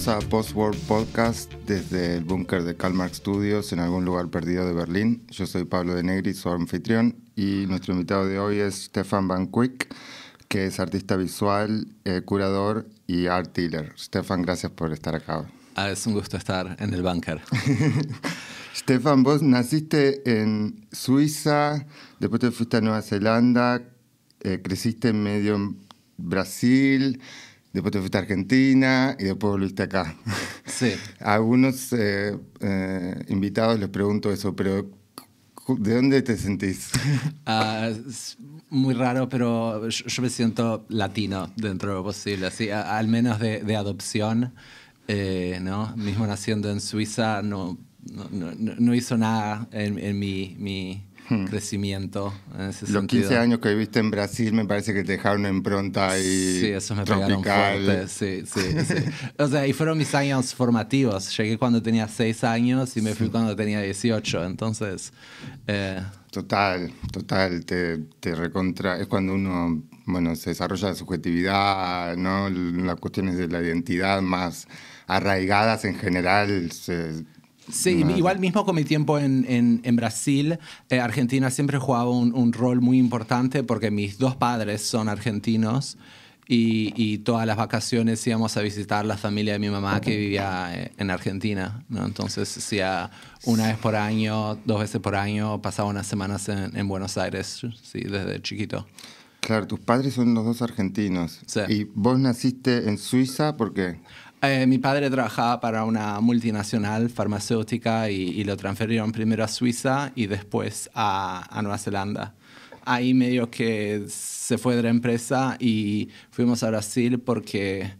Bienvenidos a Postworld Podcast desde el búnker de Kalmark Studios en algún lugar perdido de Berlín. Yo soy Pablo de Negri, su anfitrión, y nuestro invitado de hoy es Stefan Van Quick, que es artista visual, eh, curador y art dealer. Stefan, gracias por estar acá. Ah, es un gusto estar en el búnker. Stefan, vos naciste en Suiza, después te fuiste a Nueva Zelanda, eh, creciste en medio en Brasil, después te fuiste a Argentina y después volviste acá. Sí. A algunos eh, eh, invitados les pregunto eso, pero ¿de dónde te sentís? Ah, es muy raro, pero yo, yo me siento latino dentro de lo posible, así, a- al menos de, de adopción, eh, ¿no? Mismo naciendo en Suiza, no, no, no- no hizo nada en, en mi, mi crecimiento en ese Hmm. Los sentido. 15 años que viviste en Brasil me parece que te dejaron una impronta ahí Sí, eso me pegaron tropical. fuerte. Sí, sí, sí. O sea, y fueron mis años formativos. Llegué cuando tenía 6 años y me fui cuando tenía 18. Entonces, eh, Total, total, te, te recontra. Es cuando uno, bueno, se desarrolla la subjetividad, ¿no? Las cuestiones de la identidad más arraigadas en general. se- Sí, igual mismo con mi tiempo en, en- en Brasil, eh, Argentina siempre jugaba un, un rol muy importante porque mis dos padres son argentinos y, y todas las vacaciones íbamos a visitar la familia de mi mamá que vivía eh, en Argentina. ¿no? Entonces, hacía una vez por año, dos veces por año, pasaba unas semanas en, en Buenos Aires, sí, desde chiquito. Claro, tus padres son los dos argentinos. Sí. Y vos naciste en Suiza porque. Eh, mi padre trabajaba para una multinacional farmacéutica y, y lo transfirieron primero a Suiza y después a, a Nueva Zelanda. Ahí medio que se fue de la empresa y fuimos a Brasil porque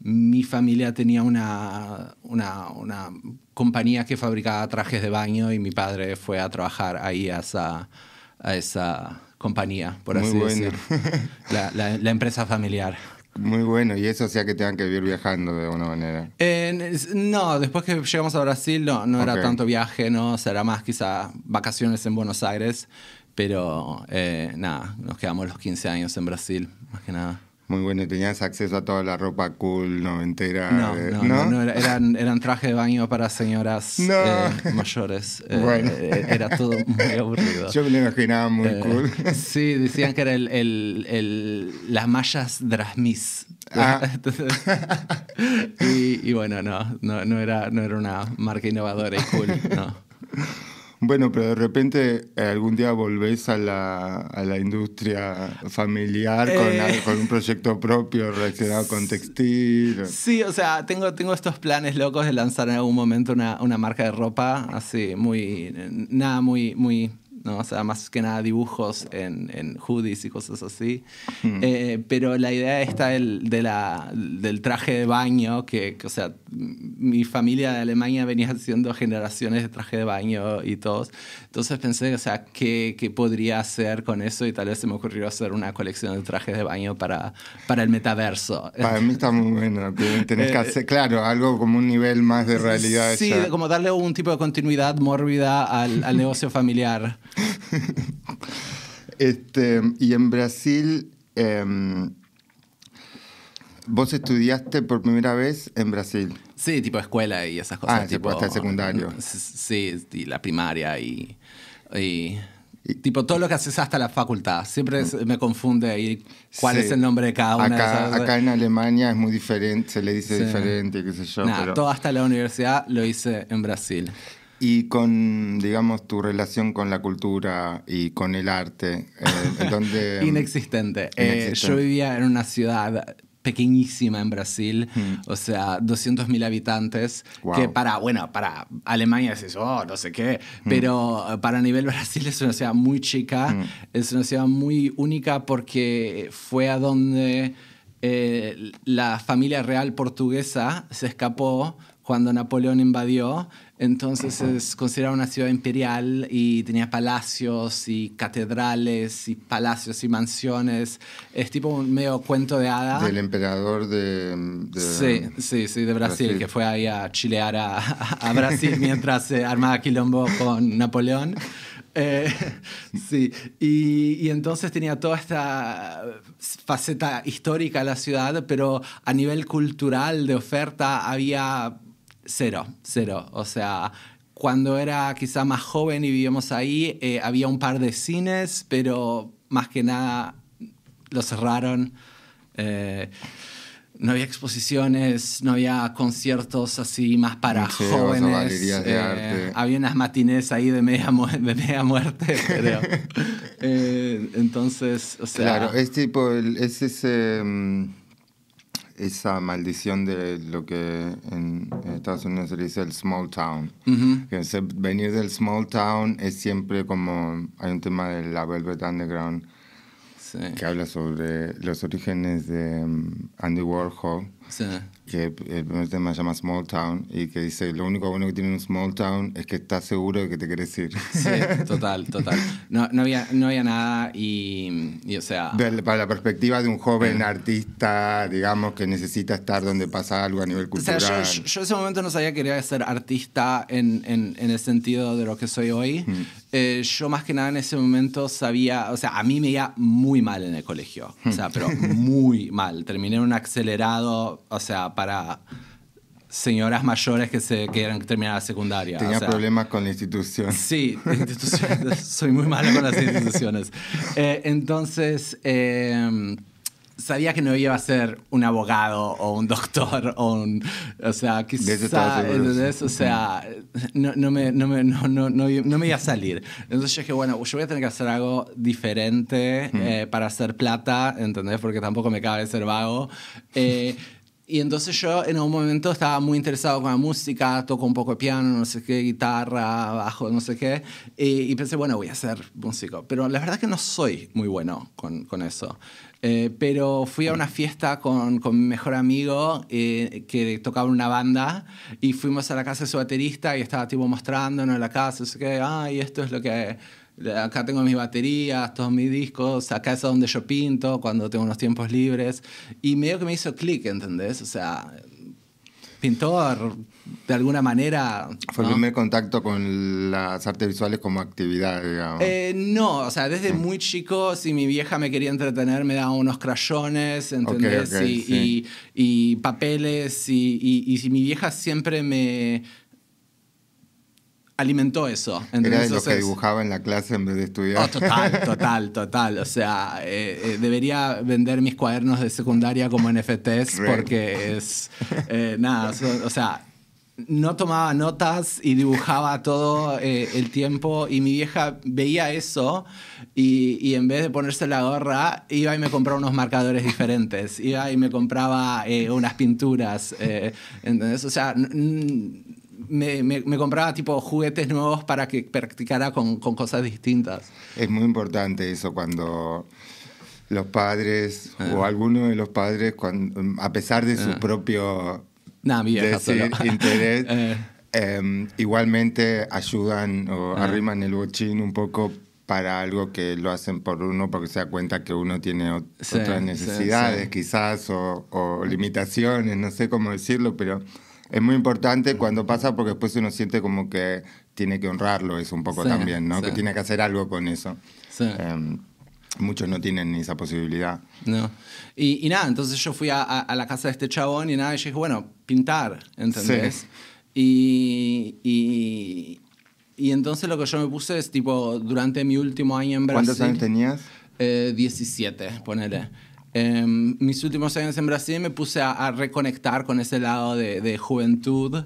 mi familia tenía una, una, una compañía que fabricaba trajes de baño y mi padre fue a trabajar ahí a esa, a esa compañía, por Muy así bueno. decir. La, la- la empresa familiar. Muy bueno, y eso hacía que tengan que vivir viajando de alguna manera. Eh, no, después que llegamos a Brasil no, no era tanto viaje, no, o sea, era más quizá vacaciones en Buenos Aires, pero eh, nada, nos quedamos los 15 años en Brasil, más que nada. Muy bueno, y tenías acceso a toda la ropa cool, noventera. No, de- no, no, no, era- eran, eran trajes de baño para señoras No. eh, mayores. Eh, Bueno. eh, era todo muy aburrido. Yo me lo imaginaba muy Eh, cool. Sí, decían que era el, el- el- las mallas Drasmis. Ah. Entonces, y, y bueno, no, no, no, era, no era una marca innovadora y cool, no. Bueno, pero de repente eh, algún día volvés a la, a la industria familiar con, Eh. con un proyecto propio relacionado con textil. Sí, o sea, tengo, tengo estos planes locos de lanzar en algún momento una, una marca de ropa, así, muy, nada muy, muy, no, o sea, más que nada dibujos en, en hoodies y cosas así. Eh, pero la idea esta del, de la, del traje de baño, que, que, o sea, mi familia de Alemania venía haciendo generaciones de traje de baño y todos. Entonces pensé, o sea, ¿qué, qué podría hacer con eso? Y tal vez se me ocurrió hacer una colección de trajes de baño para, para el metaverso. Para mí está muy bueno. Tenés que Eh, hacer, claro, algo como un nivel más de realidad. Sí, ya. como darle un tipo de continuidad mórbida al, al negocio familiar. Este, y en Brasil, em, vos estudiaste por primera vez en Brasil. Sí, tipo escuela y esas cosas. Ah, tipo tipo hasta el secundario. Sí, y la primaria y, y- tipo todo lo que haces hasta la facultad. Siempre se- me confunde ahí cuál Mm. Sí. es el nombre de cada una de Acá, esas. acá en Alemania es muy diferente, se le dice Sí. diferente, qué sé yo. Nada, pero- todo hasta la universidad lo hice en Brasil. Y con, digamos, tu relación con la cultura y con el arte, eh, donde... Inexistente. Eh, Inexistente. yo vivía en una ciudad pequeñísima en Brasil, o sea, 200.000 habitantes, Wow. que para, bueno, para Alemania es oh, no sé qué, pero eh, para nivel Brasil es una ciudad muy chica, es una ciudad muy única porque fue a donde eh, la familia real portuguesa se escapó cuando Napoleón invadió, entonces es considerada una ciudad imperial y tenía palacios y catedrales y palacios y mansiones. Es tipo un medio cuento de hada. Del emperador de... de- Sí, sí, sí, de Brasil, Brasil. que fue ahí a chilear a, a Brasil mientras se armaba quilombo con Napoleón. Eh, sí, y, y, entonces tenía toda esta faceta histórica de la ciudad, pero a nivel cultural de oferta había cero, cero. O sea, cuando era quizá más joven y vivíamos ahí, eh, había un par de cines, pero más que nada lo cerraron. Eh, no había exposiciones, no había conciertos así más para jóvenes. Eh, había unas matines ahí de media, de media muerte, creo. entonces, o sea. Claro, es tipo, es ese. Mm, esa maldición de lo que en, Estados Unidos se dice el small town. que venir del small town es siempre como, hay un tema de la Velvet Underground que habla sobre los orígenes de um, Andy Warhol que el primer tema se llama Small Town y que dice, lo único bueno que tiene un Small Town es que estás seguro de que te querés ir. Sí, total, total. No, no, había, no había nada y, y o sea... para la perspectiva de un joven eh. artista, digamos, que necesita estar donde pasa algo a nivel cultural. O sea, yo, en ese momento no sabía que quería ser artista en, en, en, el sentido de lo que soy hoy. Eh, yo más que nada en ese momento sabía, o sea, a mí me iba muy mal en el colegio, o sea, pero muy mal. Terminé en un acelerado, o sea, para señoras mayores que se quieran terminar la secundaria. Tenía problemas con la institución. Sí, soy muy malo con las instituciones. Eh, entonces, em, sabía que no iba a ser un abogado o un doctor o un... O sea, quizá... O sea, no, no, me, no, me, no, no, no, me iba a salir. Entonces yo dije, bueno, yo voy a tener que hacer algo diferente eh, para hacer plata, ¿entendés? Porque tampoco me cabe ser vago. Eh, y entonces yo en algún momento estaba muy interesado con la música, toco un poco de piano, no sé qué, guitarra, bajo, no sé qué, y, pensé, bueno, voy a ser músico. Pero la verdad es que no soy muy bueno con, con eso. Eh, pero fui a una fiesta con, con mi mejor amigo eh, que tocaba una banda y fuimos a la casa de su baterista y estaba tipo mostrándonos la casa, no sé qué, ay, esto es lo que acá tengo mis baterías, todos mis discos, acá es donde yo pinto cuando tengo unos tiempos libres. Y medio que me hizo clic, ¿entendés? O sea, pintor, de alguna manera... Fue el primer contacto con las artes visuales como actividad, digamos. Eh, no, o sea, desde muy chico, si mi vieja me quería entretener, me daba unos crayones, ¿entendés? y, y, papeles, y, y si mi vieja siempre me alimentó eso. Era los que dibujaba en la clase en vez de estudiar. Oh, total, total, total. O sea, eh, eh, debería vender mis cuadernos de secundaria como NFTs porque es... Eh, nada, o sea, no tomaba notas y dibujaba todo el tiempo y mi vieja veía eso y, y, en vez de ponerse la gorra iba y me compraba unos marcadores diferentes, iba y me compraba unas pinturas, ¿entendés? O sea, me, me, compraba tipo juguetes nuevos para que practicara con, con, cosas distintas. Es muy importante eso cuando los padres o ah. alguno de los padres, cuando, a pesar de su ah. propio interés, eh. em, igualmente ayudan o ah. arriman el bochín un poco para algo que lo hacen por uno porque se da cuenta que uno tiene otras necesidades quizás o, o limitaciones, no sé cómo decirlo, pero es muy importante cuando pasa porque después uno siente como que tiene que honrarlo eso un poco también, ¿no? Que tiene que hacer algo con eso. Em, muchos no tienen ni esa posibilidad. No. Y, nada, entonces yo fui a, la casa de este chabón y nada, y dije, bueno, pintar, ¿entendés? Y, y, y, entonces lo que yo me puse es tipo, durante mi último año en Brasil. ¿Cuántos años tenías? Eh, 17, ponele. Em, mis últimos años en Brasil me puse a, reconectar con ese lado de, juventud,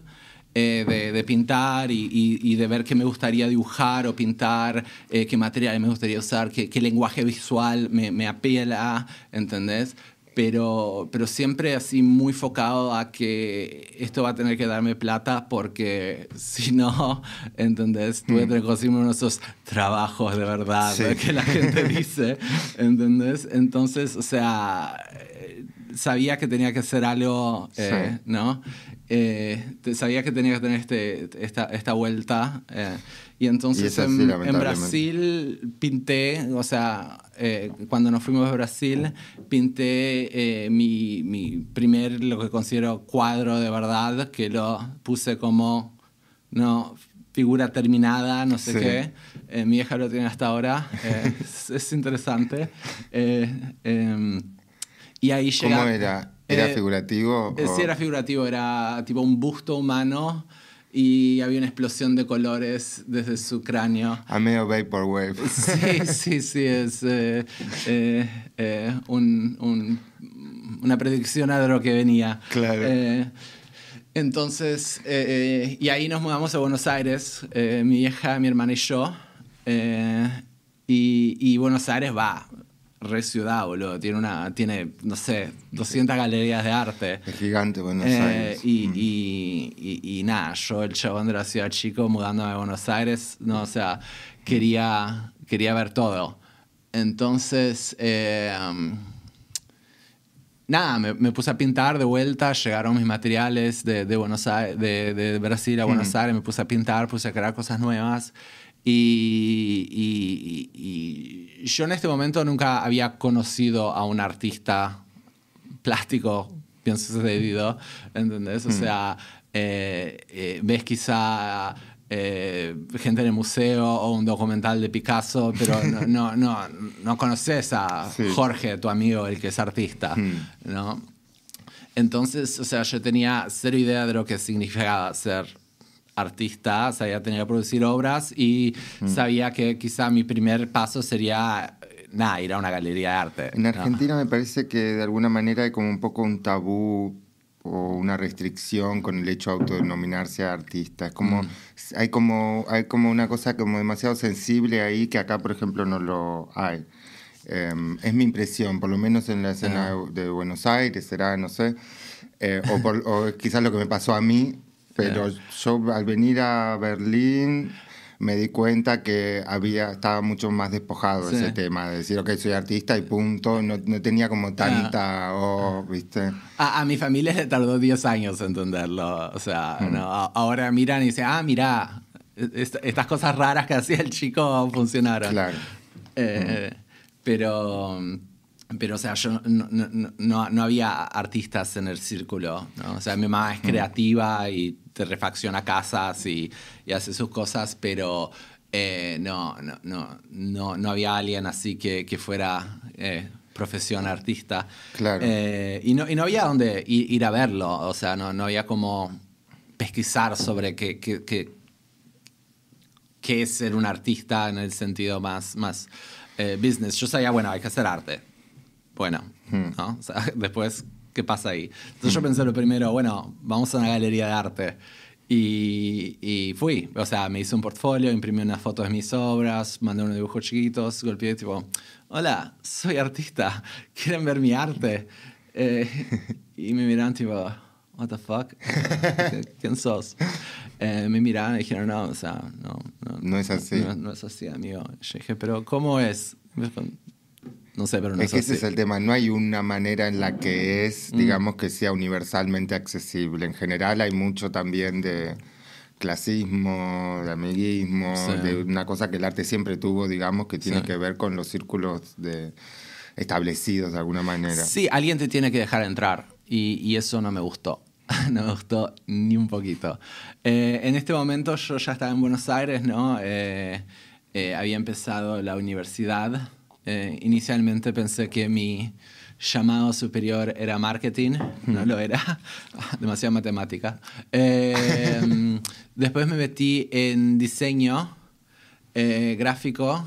eh, de, pintar y, de ver qué me gustaría dibujar o pintar, eh, qué material me gustaría usar, qué, lenguaje visual me, me apela, ¿entendés? Pero, pero siempre así muy focado a que esto va a tener que darme plata porque si no, ¿entendés? Tuve que conseguirme uno de esos trabajos de verdad que la gente dice, ¿entendés? Entonces, o sea, sabía que tenía que hacer algo, eh, ¿no? Eh, sabía que tenía que tener este, esta, esta vuelta. Eh, y entonces en, Brasil pinté, o sea, eh, cuando nos fuimos a Brasil, pinté mi, mi, primer, lo que considero cuadro de verdad, que lo puse como, no, figura terminada, no sé qué. Eh, mi hija lo tiene hasta ahora. Eh, es, interesante. Eh, em, y ahí llega... ¿Cómo era? ¿Era figurativo? Sí, era figurativo. Era tipo un busto humano y había una explosión de colores desde su cráneo. A medio vaporwave. Sí, sí, sí, es un, una predicción a lo que venía. Claro. Entonces, eh, eh, y ahí nos mudamos a Buenos Aires, eh, mi vieja, mi hermana y yo. Y, Buenos Aires va, re ciudad, boludo. Tiene, una, tiene, no sé, 200 galerías de arte. Es gigante Buenos Aires. Mm. Y, y, nada, yo, el chabón de la ciudad chico, mudándome a Buenos Aires, no, o sea, quería, quería ver todo. Entonces, nada, me, puse a pintar de vuelta, llegaron mis materiales de, Buenos Aires, de, Brasil a Buenos Aires, me puse a pintar, puse a crear cosas nuevas. Y, yo en este momento nunca había conocido a un artista plástico, pienso debido, ¿entendés? O sea, eh, eh, ves quizá eh, gente en el museo o un documental de Picasso, pero no, no, no, conoces a Jorge, tu amigo, el que es artista, hmm. ¿no? Entonces, o sea, yo tenía cero idea de lo que significaba ser artista, sabía tenía que producir obras y sabía que quizá mi primer paso sería nada, ir a una galería de arte. En Argentina me parece que de alguna manera hay como un poco un tabú o una restricción con el hecho de autodenominarse artista. como, mm. hay como, hay como una cosa como demasiado sensible ahí que acá, por ejemplo, no lo hay. Em, es mi impresión, por lo menos en la escena ah. de Buenos Aires, será, no sé, eh, o, o, quizás lo que me pasó a mí, pero yo al venir a Berlín me di cuenta que había, estaba mucho más despojado ese tema, de decir, ok, soy artista y punto, no, no tenía como tanta, oh, ¿viste? A, a, mi familia le tardó 10 años entenderlo, o sea, mm. no, ahora miran y dicen, ah, mira, estas cosas raras que hacía el chico funcionaron. Claro. Eh, mm. Pero... Pero, o sea, yo no, no, no, había artistas en el círculo, ¿no? O sea, mi mamá es mm. creativa y refacciona casas y, y hace sus cosas, pero eh, no, no, no, no, no había alguien así que, que fuera eh, profesión artista. Claro. Eh, y, no, y no había dónde ir, a verlo, o sea, no, no había como pesquisar sobre qué, qué, qué, qué es ser un artista en el sentido más, más business. Yo sabía, bueno, hay que hacer arte. Bueno, hmm. ¿no? O sea, después ¿qué pasa ahí? Entonces yo pensé lo primero, bueno, vamos a una galería de arte. Y, y, fui, o sea, me hice un portfolio, imprimí unas fotos de mis obras, mandé unos dibujos chiquitos, golpeé tipo, hola, soy artista, ¿quieren ver mi arte? Eh, y me miraron tipo, what the fuck, ¿quién sos? Eh, me miraron y dijeron, no, o sea, no, no, no es así. No, no, es así, amigo. Yo dije, pero ¿cómo es? No sé, pero no es que ese es el tema. No hay una manera en la que es, digamos, que sea universalmente accesible. En general hay mucho también de clasismo, de amiguismo, de una cosa que el arte siempre tuvo, digamos, que tiene que ver con los círculos de establecidos de alguna manera. Sí, alguien te tiene que dejar entrar y, eso no me gustó. no me gustó ni un poquito. Eh, en este momento yo ya estaba en Buenos Aires, ¿no? Eh, eh, había empezado la universidad eh, inicialmente pensé que mi llamado superior era marketing, no lo era, demasiada matemática. Eh, después me metí en diseño eh, gráfico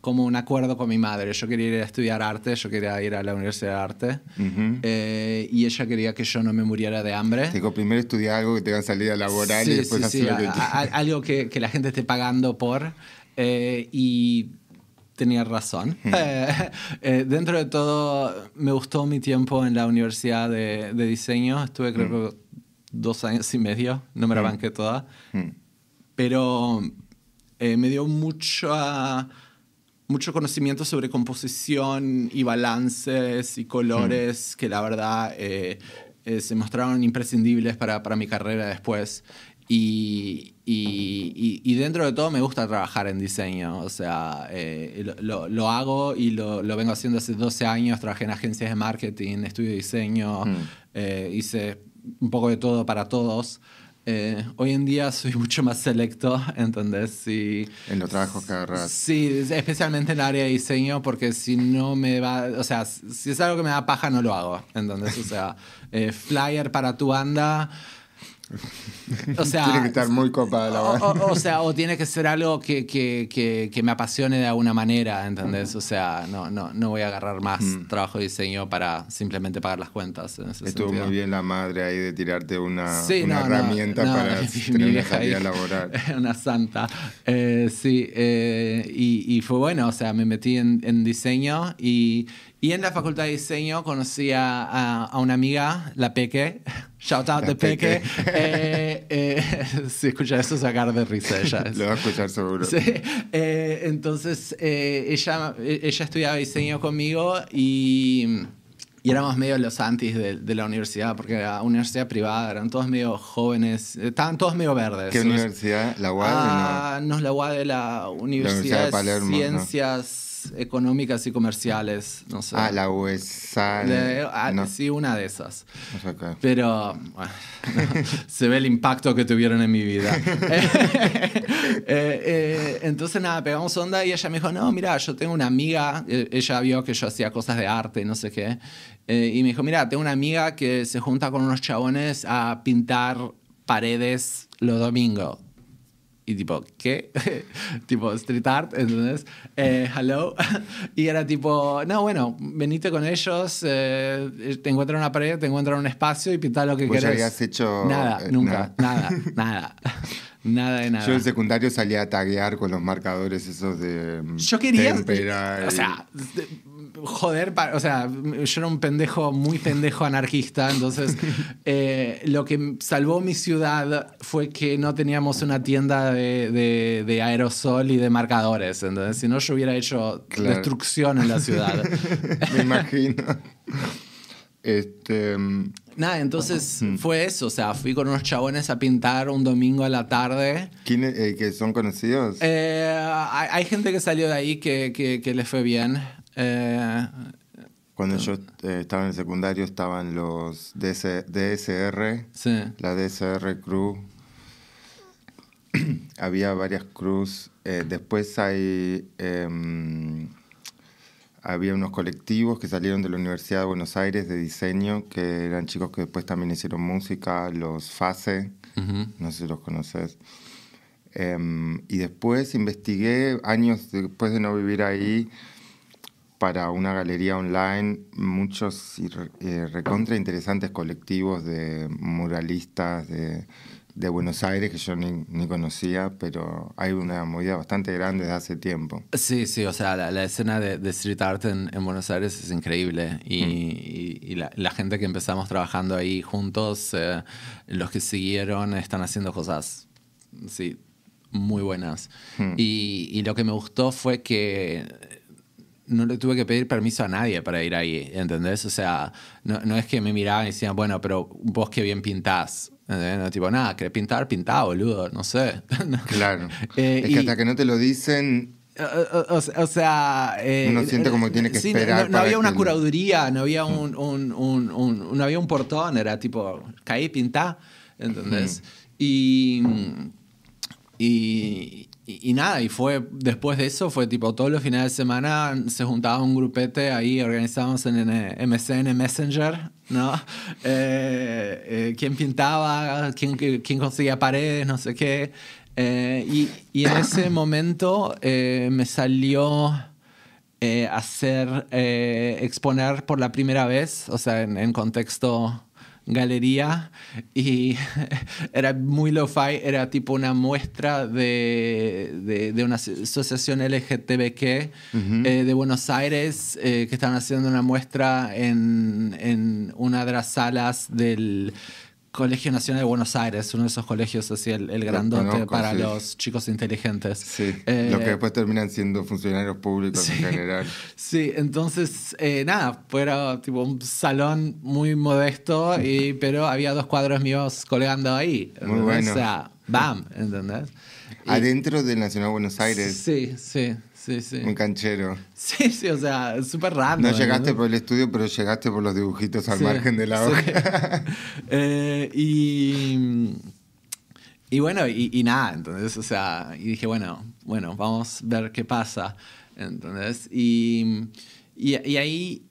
como un acuerdo con mi madre. Yo quería ir a estudiar arte, yo quería ir a la Universidad de Arte y ella quería que yo no me muriera de hambre. Digo, primero estudiar algo que te va a salir a laboral y después sí, hacer sí, algo que, que, la gente esté pagando por. y tenía razón. Eh, eh, dentro de todo, me gustó mi tiempo en la universidad de, diseño. Estuve creo que dos años y medio, no me la hmm. banqué toda. Pero eh, me dio mucho, mucho conocimiento sobre composición y balances y colores que la verdad se mostraron imprescindibles para, para mi carrera después. Y, y, y, dentro de todo me gusta trabajar en diseño, o sea, eh, lo, lo, hago y lo, lo, vengo haciendo hace 12 años, trabajé en agencias de marketing, estudio diseño, mm. eh, hice un poco de todo para todos. Eh, hoy en día soy mucho más selecto, ¿entendés? Si, en los trabajos que agarras. Sí, especialmente en el área de diseño, porque si no me va, o sea, si es algo que me da paja, no lo hago, ¿entendés? O sea, eh, flyer para tu banda o sea, tiene que estar muy copada la o, o, sea, o tiene que ser algo que, que, que, me apasione de alguna manera, ¿entendés? O sea, no, no, no voy a agarrar más trabajo de diseño para simplemente pagar las cuentas. Estuvo muy bien la madre ahí de tirarte una, una herramienta para tener una salida laboral. Una santa. Eh, sí, eh, y, y, fue bueno, o sea, me metí en, en diseño y y en la facultad de diseño conocí a, a, una amiga, la Peque. Shout out de Peque. eh, eh, si escucha eso, sacar de risa ella. Lo va a escuchar seguro. Sí. Eh, entonces, eh, ella, ella estudiaba diseño conmigo y, y éramos medio los antis de, de, la universidad, porque era universidad privada, eran todos medio jóvenes, estaban todos medio verdes. ¿Qué universidad? ¿La UAD? Ah, no, la UAD de la Universidad, de, Palermo, Ciencias económicas y comerciales, no sé. Ah, la USA. Ah, sí, una de esas. Pero se ve el impacto que tuvieron en mi vida. Eh, eh, entonces, nada, pegamos onda y ella me dijo, no, mira, yo tengo una amiga, eh, ella vio que yo hacía cosas de arte no sé qué, y me dijo, mira, tengo una amiga que se junta con unos chabones a pintar paredes los domingos y tipo, ¿qué? tipo, street art, entonces, eh, hello. y era tipo, no, bueno, venite con ellos, eh, te encuentran una pared, te encuentran un espacio y pintar lo que quieras. habías hecho...? Nada, eh, nunca, nada, nada. Nada de nada. Yo en secundario salía a taguear con los marcadores esos de. Yo quería. O sea, joder, o sea, yo era un pendejo, muy pendejo anarquista, entonces eh, lo que salvó mi ciudad fue que no teníamos una tienda de, de, aerosol y de marcadores, entonces si no yo hubiera hecho destrucción en la ciudad. Me imagino. Este... Nada, entonces fue eso, o sea, fui con unos chabones a pintar un domingo a la tarde. ¿Quiénes eh, que son conocidos? Eh, hay, gente que salió de ahí que, que, que les fue bien. Eh, Cuando yo eh, estaba en el secundario estaban los DSR, la DSR Crew. Había varias crews. Eh, después hay em, había unos colectivos que salieron de la Universidad de Buenos Aires de diseño, que eran chicos que después también hicieron música, los FASE, no sé si los conoces. Em, y después investigué, años después de no vivir ahí, para una galería online muchos eh, recontra interesantes colectivos de muralistas de, de Buenos Aires que yo ni, ni, conocía, pero hay una movida bastante grande desde hace tiempo. Sí, sí, o sea, la, escena de, de, street art en, en, Buenos Aires es increíble y, mm. y, la, la, gente que empezamos trabajando ahí juntos, eh, los que siguieron están haciendo cosas, sí, muy buenas. Mm. Y, y lo que me gustó fue que no le tuve que pedir permiso a nadie para ir ahí, ¿entendés? O sea, no, no es que me miraban y decían, bueno, pero vos qué bien pintás. No, tipo, nada, que pintar, pintá, boludo, no sé. Claro. Eh, es que hasta que no te lo dicen, o, sea. Eh, Uno siente como que tiene que esperar. No, había una curaduría, no había un, un, un, no había un portón, era tipo, caí, pintá, ¿entendés? Y, y, y, nada, y fue después de eso, fue tipo todos los fines de semana se juntaba un grupete ahí, organizábamos en, MSN Messenger, ¿no? Eh, eh, quién pintaba, quién, quién conseguía paredes, no sé qué. Eh, y, y, en ese momento me salió hacer, exponer por la primera vez, o sea, en, en contexto galería y era muy lo-fi, era tipo una muestra de, de, una asociación LGTBQ eh, de Buenos Aires eh, que estaban haciendo una muestra en, en una de las salas del Colegio Nacional de Buenos Aires, uno de esos colegios así, el, el grandote para los chicos inteligentes. Sí, eh, los que después terminan siendo funcionarios públicos en general. Sí, entonces, eh, nada, era tipo un salón muy modesto, y, pero había dos cuadros míos colgando ahí. Muy bueno. O sea, bam, ¿entendés? Adentro del Nacional de Buenos Aires. Sí, sí. Un canchero. Sí, sí, o sea, súper raro. No llegaste por el estudio, pero llegaste por los dibujitos al margen de la hoja. Eh, y, y bueno, y, nada, entonces, o sea, y dije, bueno, bueno, vamos a ver qué pasa. Entonces, y, y, ahí,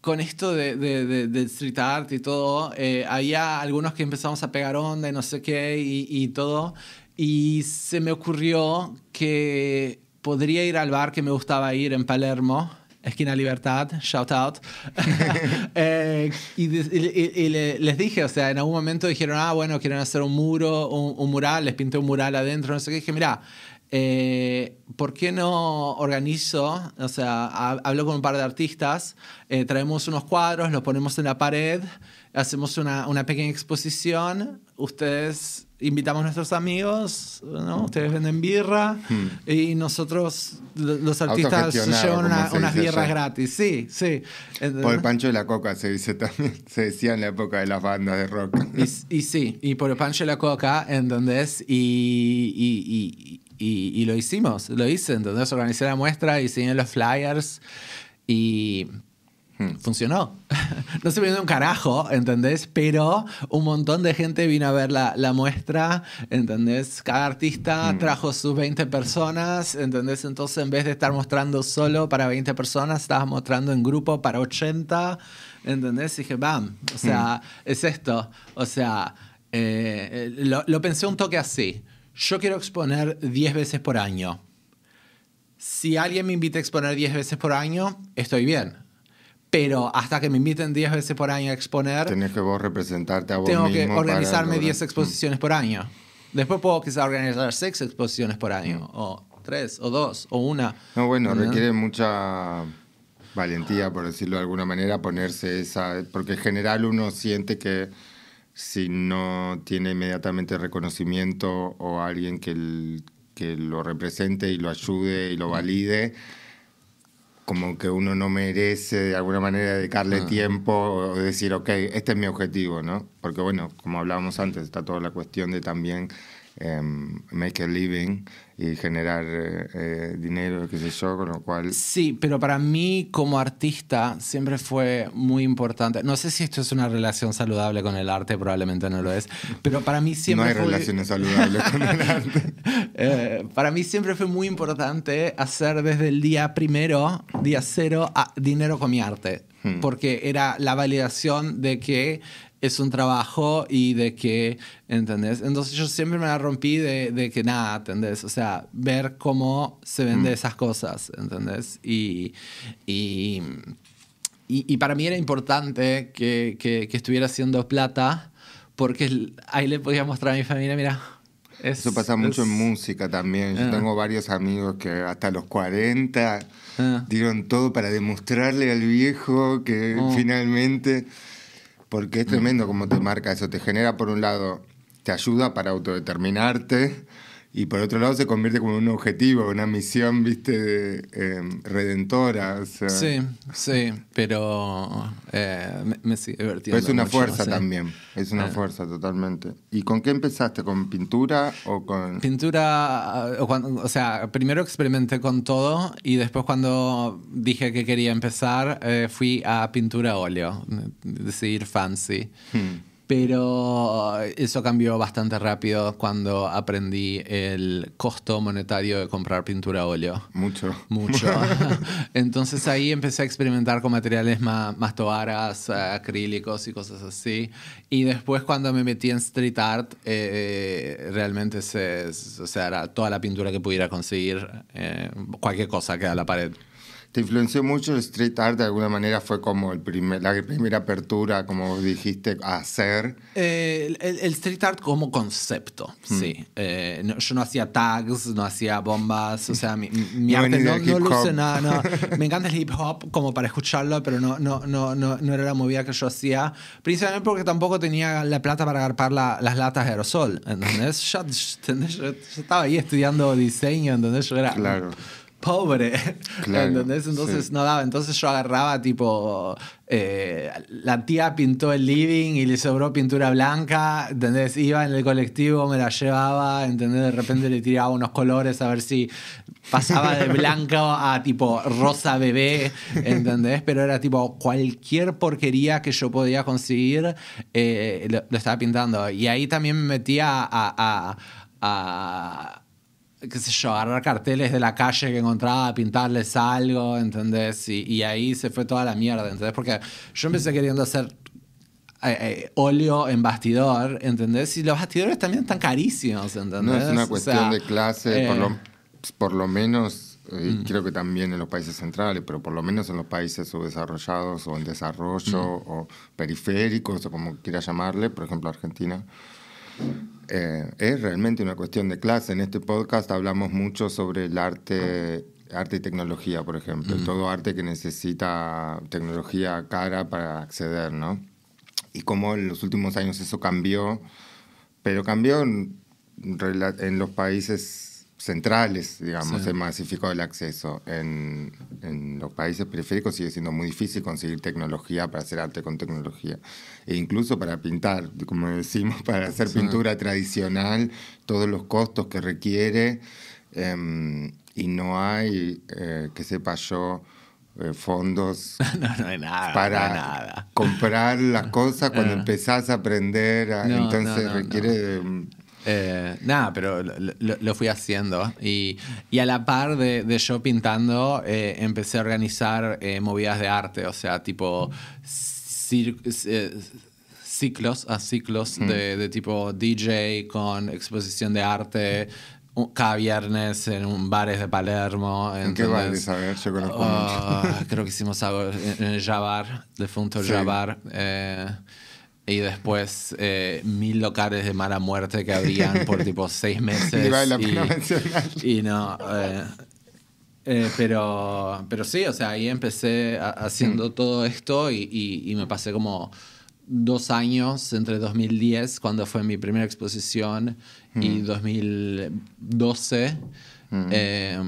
con esto de, de, street art y todo, eh, había algunos que empezamos a pegar onda y no sé qué y, y todo, y se me ocurrió que podría ir al bar que me gustaba ir en Palermo, esquina Libertad, shout out. Eh, y, les dije, o sea, en algún momento dijeron, ah, bueno, quieren hacer un muro, un, mural, les pinté un mural adentro, no sé qué. Dije, mira, eh, ¿por qué no organizo? O sea, hablo con un par de artistas, eh, traemos unos cuadros, los ponemos en la pared, hacemos una, una pequeña exposición, ustedes invitamos a nuestros amigos, ¿no? Ustedes venden birra hmm. y nosotros, los artistas, llevan unas birras gratis. Sí, sí. Por el pancho de la coca se dice también, se decía en la época de las bandas de rock. Y, sí, y por el pancho de la coca, en donde es, y, y, y, lo hicimos, lo hice, entonces organicé la muestra, diseñé los flyers y. Funcionó. no se vendió un carajo, ¿entendés? Pero un montón de gente vino a ver la, la muestra, ¿entendés? Cada artista hmm. trajo sus 20 personas, ¿entendés? Entonces, en vez de estar mostrando solo para 20 personas, estabas mostrando en grupo para 80, ¿entendés? Y dije, bam, o sea, hmm. es esto. O sea, eh, lo, lo pensé un toque así. Yo quiero exponer 10 veces por año. Si alguien me invita a exponer 10 veces por año, estoy bien pero hasta que me inviten 10 veces por año a exponer... Tienes que vos representarte a vos Tengo que organizarme 10 exposiciones por año. Después puedo quizás organizar 6 exposiciones por año, mm. o 3, o 2, o una. No, bueno, requiere mucha valentía, por decirlo de alguna manera, ponerse esa... Porque en general uno siente que si no tiene inmediatamente reconocimiento o alguien que, que lo represente y lo ayude y lo valide como que uno no merece de alguna manera dedicarle ah. tiempo o decir, ok, este es mi objetivo, ¿no? Porque bueno, como hablábamos antes, está toda la cuestión de también em, make a living y generar eh, eh, dinero, qué sé yo, con lo cual... Sí, pero para mí como artista siempre fue muy importante. No sé si esto es una relación saludable con el arte, probablemente no lo es, pero para mí siempre... No hay relaciones saludables con el arte. Eh, para mí siempre fue muy importante hacer desde el día primero, día cero, dinero con mi arte, hmm. porque era la validación de que es un trabajo y de que, ¿entendés? Entonces yo siempre me la rompí de, de que nada, ¿entendés? O sea, ver cómo se venden mm. esas cosas, ¿entendés? Y, y, y, para mí era importante que, que, estuviera haciendo plata porque ahí le podía mostrar a mi familia, mira. Eso pasa mucho en música también. Yo ah. tengo varios amigos que hasta los 40 ah. dieron todo para demostrarle al viejo que oh. finalmente porque es tremendo como te marca eso, te genera por un lado, te ayuda para autodeterminarte y por otro lado se convierte como un objetivo, una misión, viste, em, redentora. Sí, sí, pero eh, me, sigue divertiendo. es una fuerza también, es una eh. fuerza totalmente. ¿Y con qué empezaste? ¿Con pintura o con...? Pintura, o, o sea, primero experimenté con todo y después cuando dije que quería empezar, eh, fui a pintura óleo, decir fancy. Hmm. Pero eso cambió bastante rápido cuando aprendí el costo monetario de comprar pintura a óleo. Mucho. Mucho. Entonces ahí empecé a experimentar con materiales más, más toaras, acrílicos y cosas así. Y después cuando me metí en street art, eh, realmente se, o sea, era toda la pintura que pudiera conseguir, eh, cualquier cosa que a la pared. ¿Te influenció mucho el street art? De alguna manera fue como el primer, la primera apertura, como dijiste, a hacer. Eh, el, street art como concepto, hmm. sí. Eh, yo no hacía tags, no hacía bombas, o sea, mi, arte no, no luce nada. Me encanta el hip hop como para escucharlo, pero no, no, no, no, no era la movida que yo hacía. Principalmente porque tampoco tenía la plata para agarpar las latas de aerosol, ¿entendés? Yo, yo, estaba ahí estudiando diseño, ¿entendés? Yo era... Claro pobre. Claro, ¿Entendés? Entonces sí. no daba. Entonces yo agarraba tipo. eh, la tía pintó el living y le sobró pintura blanca. ¿Entendés? Iba en el colectivo, me la llevaba. ¿Entendés? De repente le tiraba unos colores a ver si pasaba de blanco a tipo rosa bebé. ¿Entendés? Pero era tipo cualquier porquería que yo podía conseguir, eh, lo, lo estaba pintando. Y ahí también me metía a- a- a qué sé yo, agarrar carteles de la calle que encontraba, pintarles algo, ¿entendés? Y, y ahí se fue toda la mierda, ¿entendés? Porque yo empecé queriendo hacer eh, eh, óleo en bastidor, ¿entendés? Y los bastidores también están carísimos, ¿entendés? No es una O cuestión sea, de clase, por, eh, lo, por lo menos, eh, y creo que también en los países centrales, pero por lo menos en los países subdesarrollados o en desarrollo o periféricos o como quiera llamarle, por ejemplo Argentina, eh, es realmente una cuestión de clase. En este podcast hablamos mucho sobre el arte, arte y tecnología, por ejemplo, todo arte que necesita tecnología cara para acceder, ¿no? Y cómo en los últimos años eso cambió, pero cambió en, en los países centrales, digamos, Sí. se masificó el acceso. En, en los países periféricos sigue siendo muy difícil conseguir tecnología para hacer arte con tecnología. E incluso para pintar, como decimos, para hacer pintura tradicional, todos los costos que requiere. em, y no hay, eh, que sepa yo, eh, fondos No, no hay nada. para no hay nada. comprar las cosas cuando Ah. empezás a aprender. a- No, entonces requiere de Eh, nada, pero lo, lo- fui haciendo. Y, y a la par de, de yo pintando, eh, empecé a organizar eh, movidas de arte, o sea, tipo eh, ciclos, a ciclos de, de tipo DJ con exposición de arte. Cada viernes en un bares de Palermo. ¿En qué bares? A ver, yo conozco Ah, creo que hicimos algo en en el Jabar, defunto Sí. Jabar. Y después eh, mil locales de mala muerte que abrían por tipo seis meses. Vale la y- pena y no. eh, eh, pero, pero sí, o sea, ahí empecé a- Mm. haciendo todo esto y, y- y me pasé como dos años entre 2010, cuando fue mi primera exposición, Mm. y 2012, eh,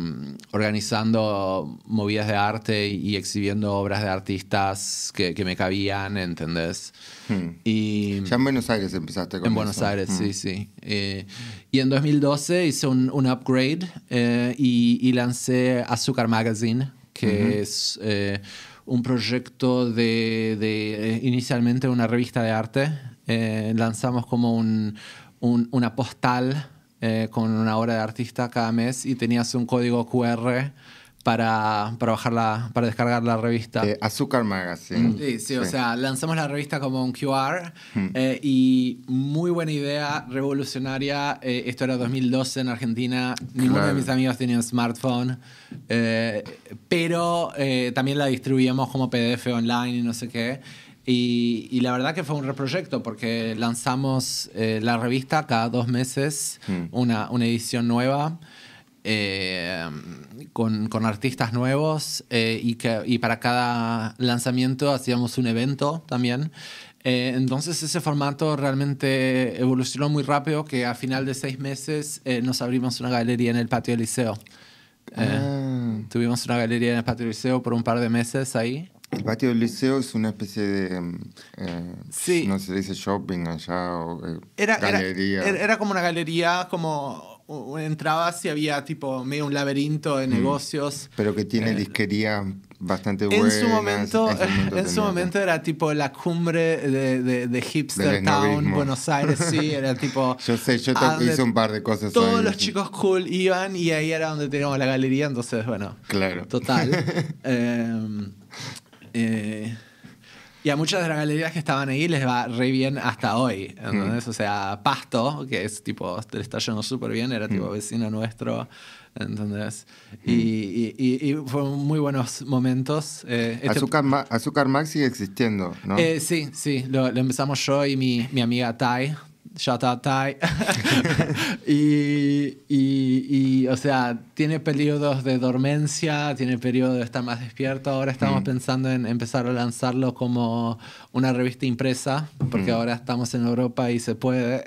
organizando movidas de arte y, exhibiendo obras de artistas que, que me cabían, ¿entendés? Hmm. Y, Ya en Buenos Aires empezaste con en Buenos. Aires, Hmm. sí, sí. Eh, y en 2012 hice un, un upgrade eh, y, y lancé Azúcar Magazine, que es eh, un proyecto de, de, inicialmente una revista de arte. Lanzamos como un, un- una postal eh, con una obra de artista cada mes y tenías un código QR para, para, bajar la, para descargar la revista. Eh, Azúcar Magazine. Sí, sí, o sea, lanzamos la revista como un QR Hmm. eh, y muy buena idea, revolucionaria. Eh, esto era 2012 en Argentina, ninguno de Claro. mis amigos tenía un smartphone, eh, pero eh, también la distribuíamos como PDF online y no sé qué. Y, y la verdad que fue un reproyecto porque lanzamos eh, la revista cada dos meses, Hmm. una, una edición nueva eh, con, con artistas nuevos eh, y, que, y para cada lanzamiento hacíamos un evento también. Eh, entonces ese formato realmente evolucionó muy rápido que a final de seis meses eh, nos abrimos una galería en el patio del liceo. Eh, Ah, Tuvimos una galería en el patio del liceo por un par de meses ahí. El patio del liceo es una especie de. mm, eh, Sí. No se dice shopping allá o eh, Era, galería. era, era como una galería, como entrabas y había tipo medio un laberinto de negocios. pero que tiene Eh, disquería bastante buena. En su momento, en su momento era tipo la cumbre de, de, de Hipster Town. Buenos Aires, sí, era tipo... Yo sé, yo hice un par de cosas Todos ahí, los sí. chicos cool iban y ahí era donde teníamos la galería, entonces, bueno, Claro. total. Eh, eh, y a muchas de las galerías que estaban ahí les va re bien hasta hoy. ¿entendés? O sea, Pasto, que es tipo, le está yendo súper bien, era tipo vecino nuestro. ¿Entendés? Y, y, y- y fueron muy buenos momentos. Eh, este- Azúcar, Ma- Azúcar Max sigue existiendo, ¿no? eh, sí, sí, lo, lo empezamos yo y mi, mi amiga Tai. Shout out Tai. y, y, y, o sea, tiene periodos de dormencia, tiene periodos de estar más despierto. Ahora estamos pensando en empezar a lanzarlo como una revista impresa, porque ahora estamos en Europa y se puede.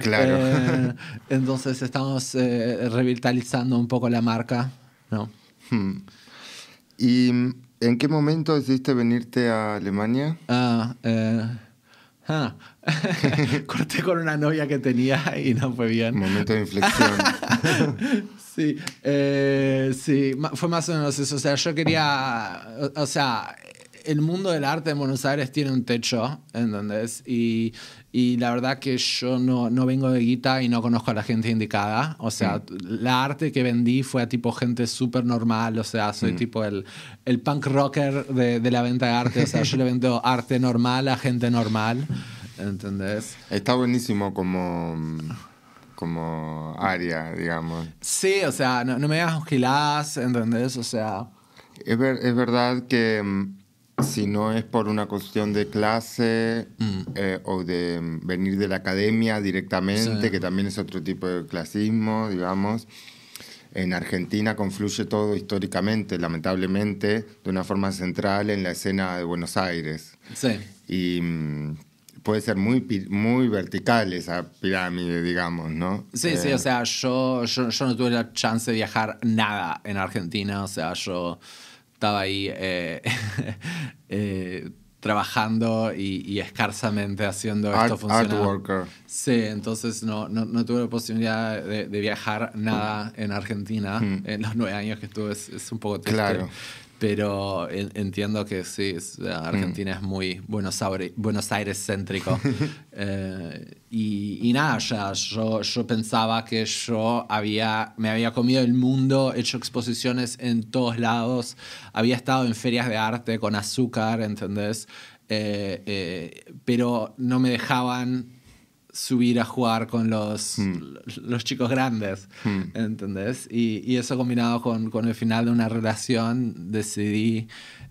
Claro. Eh, entonces estamos eh, revitalizando un poco la marca, ¿no? Hmm. ¿Y en qué momento decidiste venirte a Alemania? Ah, eh, ah. Corté con una novia que tenía y no fue bien. Momento de inflexión. sí, eh, sí, fue más o menos eso. O sea, yo quería, o, sea, el mundo del arte en Buenos Aires tiene un techo, ¿entendés? Y, y la verdad que yo no, no, vengo de guita y no conozco a la gente indicada. O sea, mm. la arte que vendí fue a tipo gente súper normal. O sea, soy mm. tipo el, el punk rocker de, de, la venta de arte. O sea, yo le vendo arte normal a gente normal. ¿Entendés? Está buenísimo como, como área, digamos. Sí, o sea, no, me hagas giladas, ¿entendés? O sea... Es, es verdad que mm, si no es por una cuestión de clase mm. eh, o de mm, venir de la academia directamente, que también es otro tipo de clasismo, digamos, en Argentina confluye todo históricamente, lamentablemente, de una forma central en la escena de Buenos Aires. Sí. Y puede ser muy, muy vertical esa pirámide, digamos, ¿no? Sí, sí, o eh, sea, yo, yo, no tuve la chance de viajar nada en Argentina, o sea, yo estaba ahí eh, eh, trabajando y, escarsamente haciendo esto funcionar. worker. Sí, entonces no, no, tuve la posibilidad de, viajar nada en Argentina hmm. en los nueve años que estuve, es, es un poco triste. Claro pero entiendo que sí, Argentina es muy Buenos Aires, Buenos Aires céntrico. Eh, y, nada, ya, yo, yo pensaba que yo había, me había comido el mundo, hecho exposiciones en todos lados, había estado en ferias de arte con azúcar, ¿entendés? Eh, eh, pero no me dejaban subir a jugar con los, hmm. los chicos grandes, hmm. ¿entendés? Y, y, eso combinado con, con, el final de una relación, decidí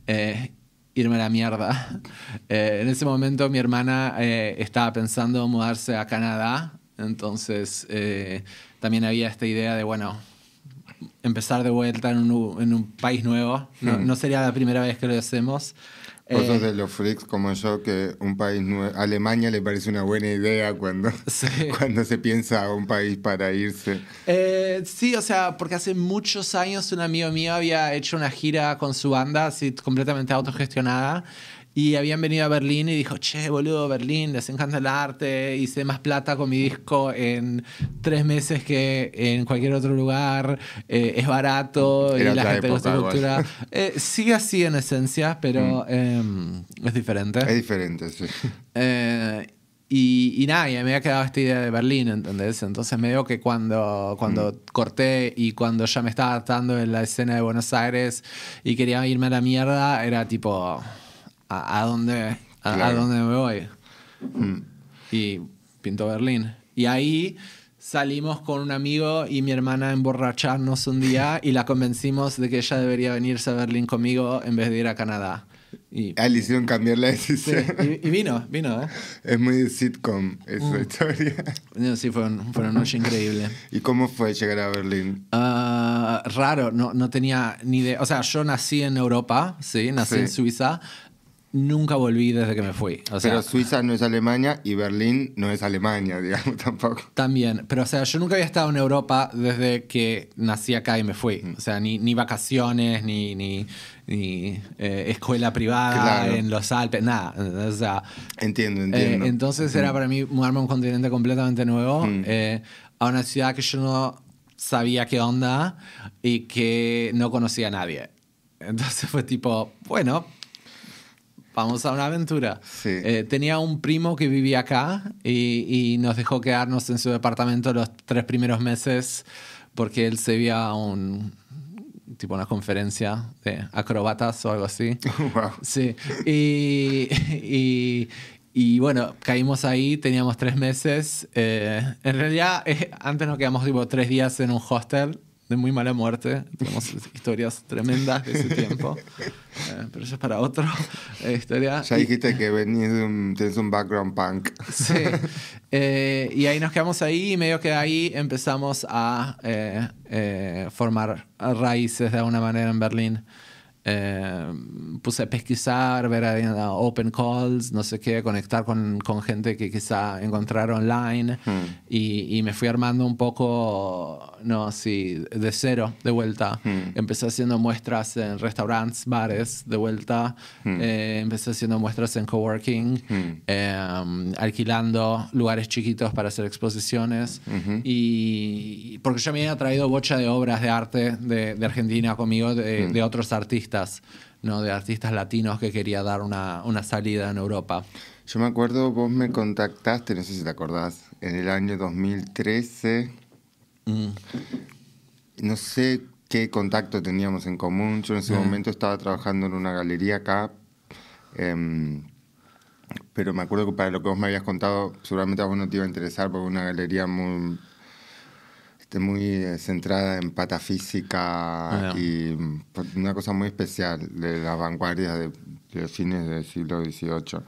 eh, irme a la mierda. Eh, en ese momento mi hermana eh, estaba pensando mudarse a Canadá, entonces también había esta idea de, bueno, empezar de vuelta en un, en un país nuevo. No, hmm. no, sería la primera vez que lo hacemos. Cosas eh, de los freaks como yo, que un país nuevo, Alemania le parece una buena idea cuando, cuando se piensa a un país para irse. Eh, sí, o sea, porque hace muchos años un amigo mío había hecho una gira con su banda, así completamente autogestionada, y habían venido a Berlín y dijo, che, boludo, Berlín, les encanta el arte, hice más plata con mi disco en tres meses que en cualquier otro lugar, eh, es barato y la gente gusta cultura. Eh, sigue así en esencia, pero mm. em, es diferente. Es diferente, sí. Eh, y, y, nada, y me había quedado esta idea de Berlín, ¿entendés? Entonces me veo que cuando, cuando mm. corté y cuando ya me estaba adaptando en la escena de Buenos Aires y quería irme a la mierda, era tipo a, dónde, a, dónde me voy. Mm. Y pinto Berlín. Y ahí salimos con un amigo y mi hermana a emborracharnos un día y la convencimos de que ella debería venirse a Berlín conmigo en vez de ir a Canadá. Y, ah, le hicieron cambiar la decisión. y, vino, vino, ¿eh? Es muy sitcom esa mm. historia. Sí, fue, fue, una noche increíble. ¿Y cómo fue llegar a Berlín? Ah, raro, no, no tenía ni idea. O sea, yo nací en Europa, sí, nací en Suiza, nunca volví desde que me fui. pero Suiza no es Alemania y Berlín no es Alemania, digamos, tampoco. También, pero o sea, yo nunca había estado en Europa desde que nací acá y me fui. Mm. O sea, ni, ni vacaciones, ni, ni, ni eh, escuela privada en los Alpes, nada. O sea, entiendo, entiendo. Eh, entonces era para mí mudarme a un continente completamente nuevo, mm. eh, a una ciudad que yo no sabía qué onda y que no conocía a nadie. Entonces fue tipo, bueno, vamos a una aventura. Eh, tenía un primo que vivía acá y, nos dejó quedarnos en su departamento los tres primeros meses porque él se veía un tipo una conferencia de acrobatas o algo así. Sí. Y, y, bueno, caímos ahí, teníamos tres meses. Eh, en realidad, eh, antes nos quedamos tipo tres días en un hostel de muy mala muerte. Tenemos historias tremendas de ese tiempo. Eh, pero eso es para otra eh, historia. Ya dijiste que venís de un, tienes un background punk. Sí. Eh, y ahí nos quedamos ahí y medio que ahí empezamos a formar raíces de alguna manera en Berlín. Eh, puse a pesquisar, ver a, open calls, no sé qué, conectar con, con gente que quizá encontrar online Hmm. y, y me fui armando un poco, no, sí, de cero, de vuelta. Hmm. Empecé haciendo muestras en restaurantes, bares, de vuelta. Eh, empecé haciendo muestras en coworking, Hmm. eh, alquilando lugares chiquitos para hacer exposiciones. Y porque yo me había traído bocha de obras de arte de, de Argentina conmigo, de, de otros artistas, ¿no? de artistas latinos que quería dar una, una salida en Europa. Yo me acuerdo, vos me contactaste, no sé si te acordás, en el año 2013. Mm. No sé qué contacto teníamos en común. Yo en ese momento estaba trabajando en una galería acá. em, pero me acuerdo que para lo que vos me habías contado, seguramente a vos no te iba a interesar porque una galería muy, muy eh, centrada en patafísica Ah, y mm, pues, una cosa muy especial de las vanguardias de, de los fines del siglo XVIII.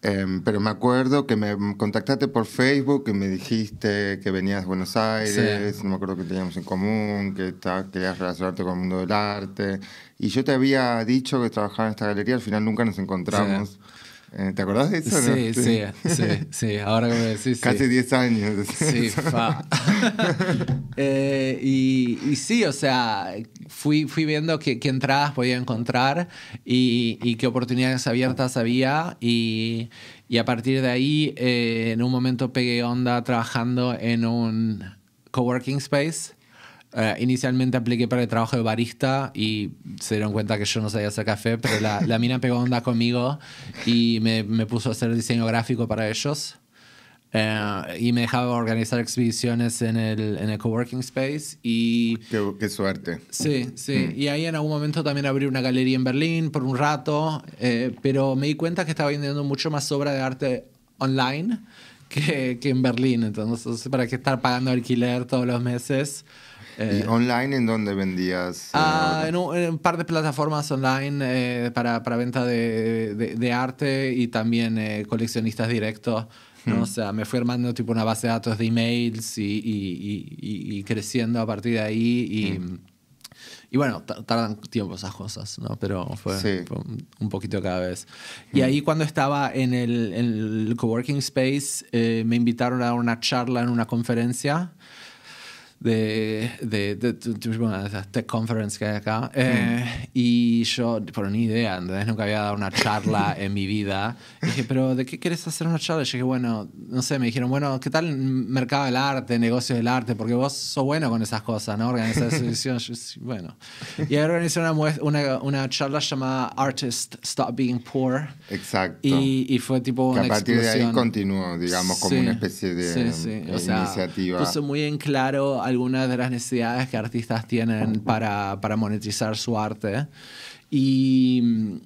Em, pero me acuerdo que me contactaste por Facebook y me dijiste que venías de Buenos Aires, no me acuerdo que teníamos en común, que ta- querías relacionarte con el mundo del arte. Y yo te había dicho que trabajaba en esta galería, al final nunca nos encontramos. ¿Te acordás de eso? no? Sí, sí, sí, sí, ahora que me decís, sí. Casi 10 años. Sí, fa. Eh, y, y sí, o sea, fui, fui viendo qué, qué entradas podía encontrar y, y qué oportunidades abiertas había. Y, y a partir de ahí, eh, en un momento pegué onda trabajando en un coworking space. Eh, inicialmente apliqué para el trabajo de barista y se dieron cuenta que yo no sabía hacer café, pero la, la mina pegó onda conmigo y me, me puso a hacer diseño gráfico para ellos. Eh, y me dejaba organizar exhibiciones en el, en el coworking space y qué, qué suerte. sí, sí. Y ahí en algún momento también abrí una galería en Berlín por un rato, eh, pero me di cuenta que estaba vendiendo mucho más obra de arte online que, que en Berlín. Entonces, ¿para qué estar pagando alquiler todos los meses? Eh, ¿Y online en dónde vendías? eh, Ah, en, un, en un par de plataformas online eh, para, para venta de, de- de arte y también eh, coleccionistas directos. ¿no? O sea, me fui armando tipo una base de datos de emails y, y- y- y- creciendo a partir de ahí. Y, y bueno, ta- tardan tiempo esas cosas, ¿no? Pero fue, Sí. fue un- poquito cada vez. Y ahí cuando estaba en el, en el coworking space, eh, me invitaron a una charla en una conferencia de, de, de, de- tech conference que hay acá. Eh, Y yo, por ni idea, ¿entendés? Nunca había dado una charla en mi vida. Y dije, ¿pero de qué querés hacer una charla? Y dije, bueno, no sé, me dijeron, bueno, ¿qué tal mercado del arte, negocios del arte? Porque vos sos bueno con esas cosas, ¿no? Organizar exhibiciones. Bueno. Y ahí organizé una, una, una charla llamada Artist Stop Being Poor. Exacto. Y, y fue tipo que una a partir de ahí explosión. continuó, digamos, como Sí, una especie de sí, sí. eh, O sea, iniciativa. Puso muy en claro algunas de las necesidades que artistas tienen para, para monetizar su arte. Y,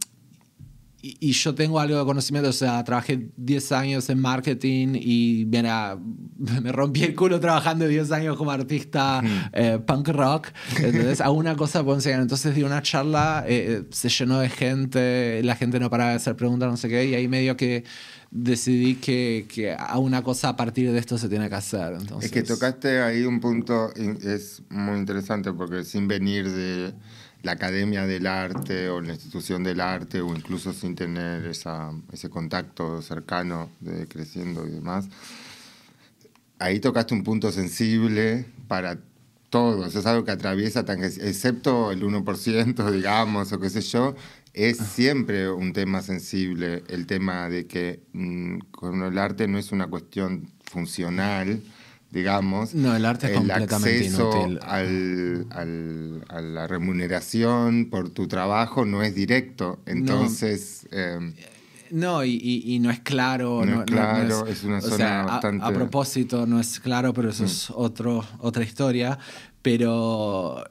y, y yo tengo algo de conocimiento, o sea, trabajé 10 años en marketing y mira, me rompí el culo trabajando 10 años como artista eh, punk rock. Entonces, hago una cosa puedo enseñar. Entonces, di una charla, eh, se llenó de gente, la gente no paraba de hacer preguntas, no sé qué, y ahí medio que decidí que, que a una cosa a partir de esto se tiene que hacer. Entonces, Es que tocaste ahí un punto, es muy interesante porque sin venir de la academia del arte o la institución del arte o incluso sin tener esa, ese contacto cercano de creciendo y demás, ahí tocaste un punto sensible para todos, es algo que atraviesa, tan, excepto el 1%, digamos, o qué sé yo, es siempre un tema sensible, el tema de que mm, con el arte no es una cuestión funcional, digamos. No, el arte es el completamente acceso inútil. Al, al- a la remuneración por tu trabajo no es directo, entonces... eh, No, y, y- y no es claro. No es claro, es una o zona sea, a- bastante- A, propósito, no es claro, pero eso es otro, otra historia. Pero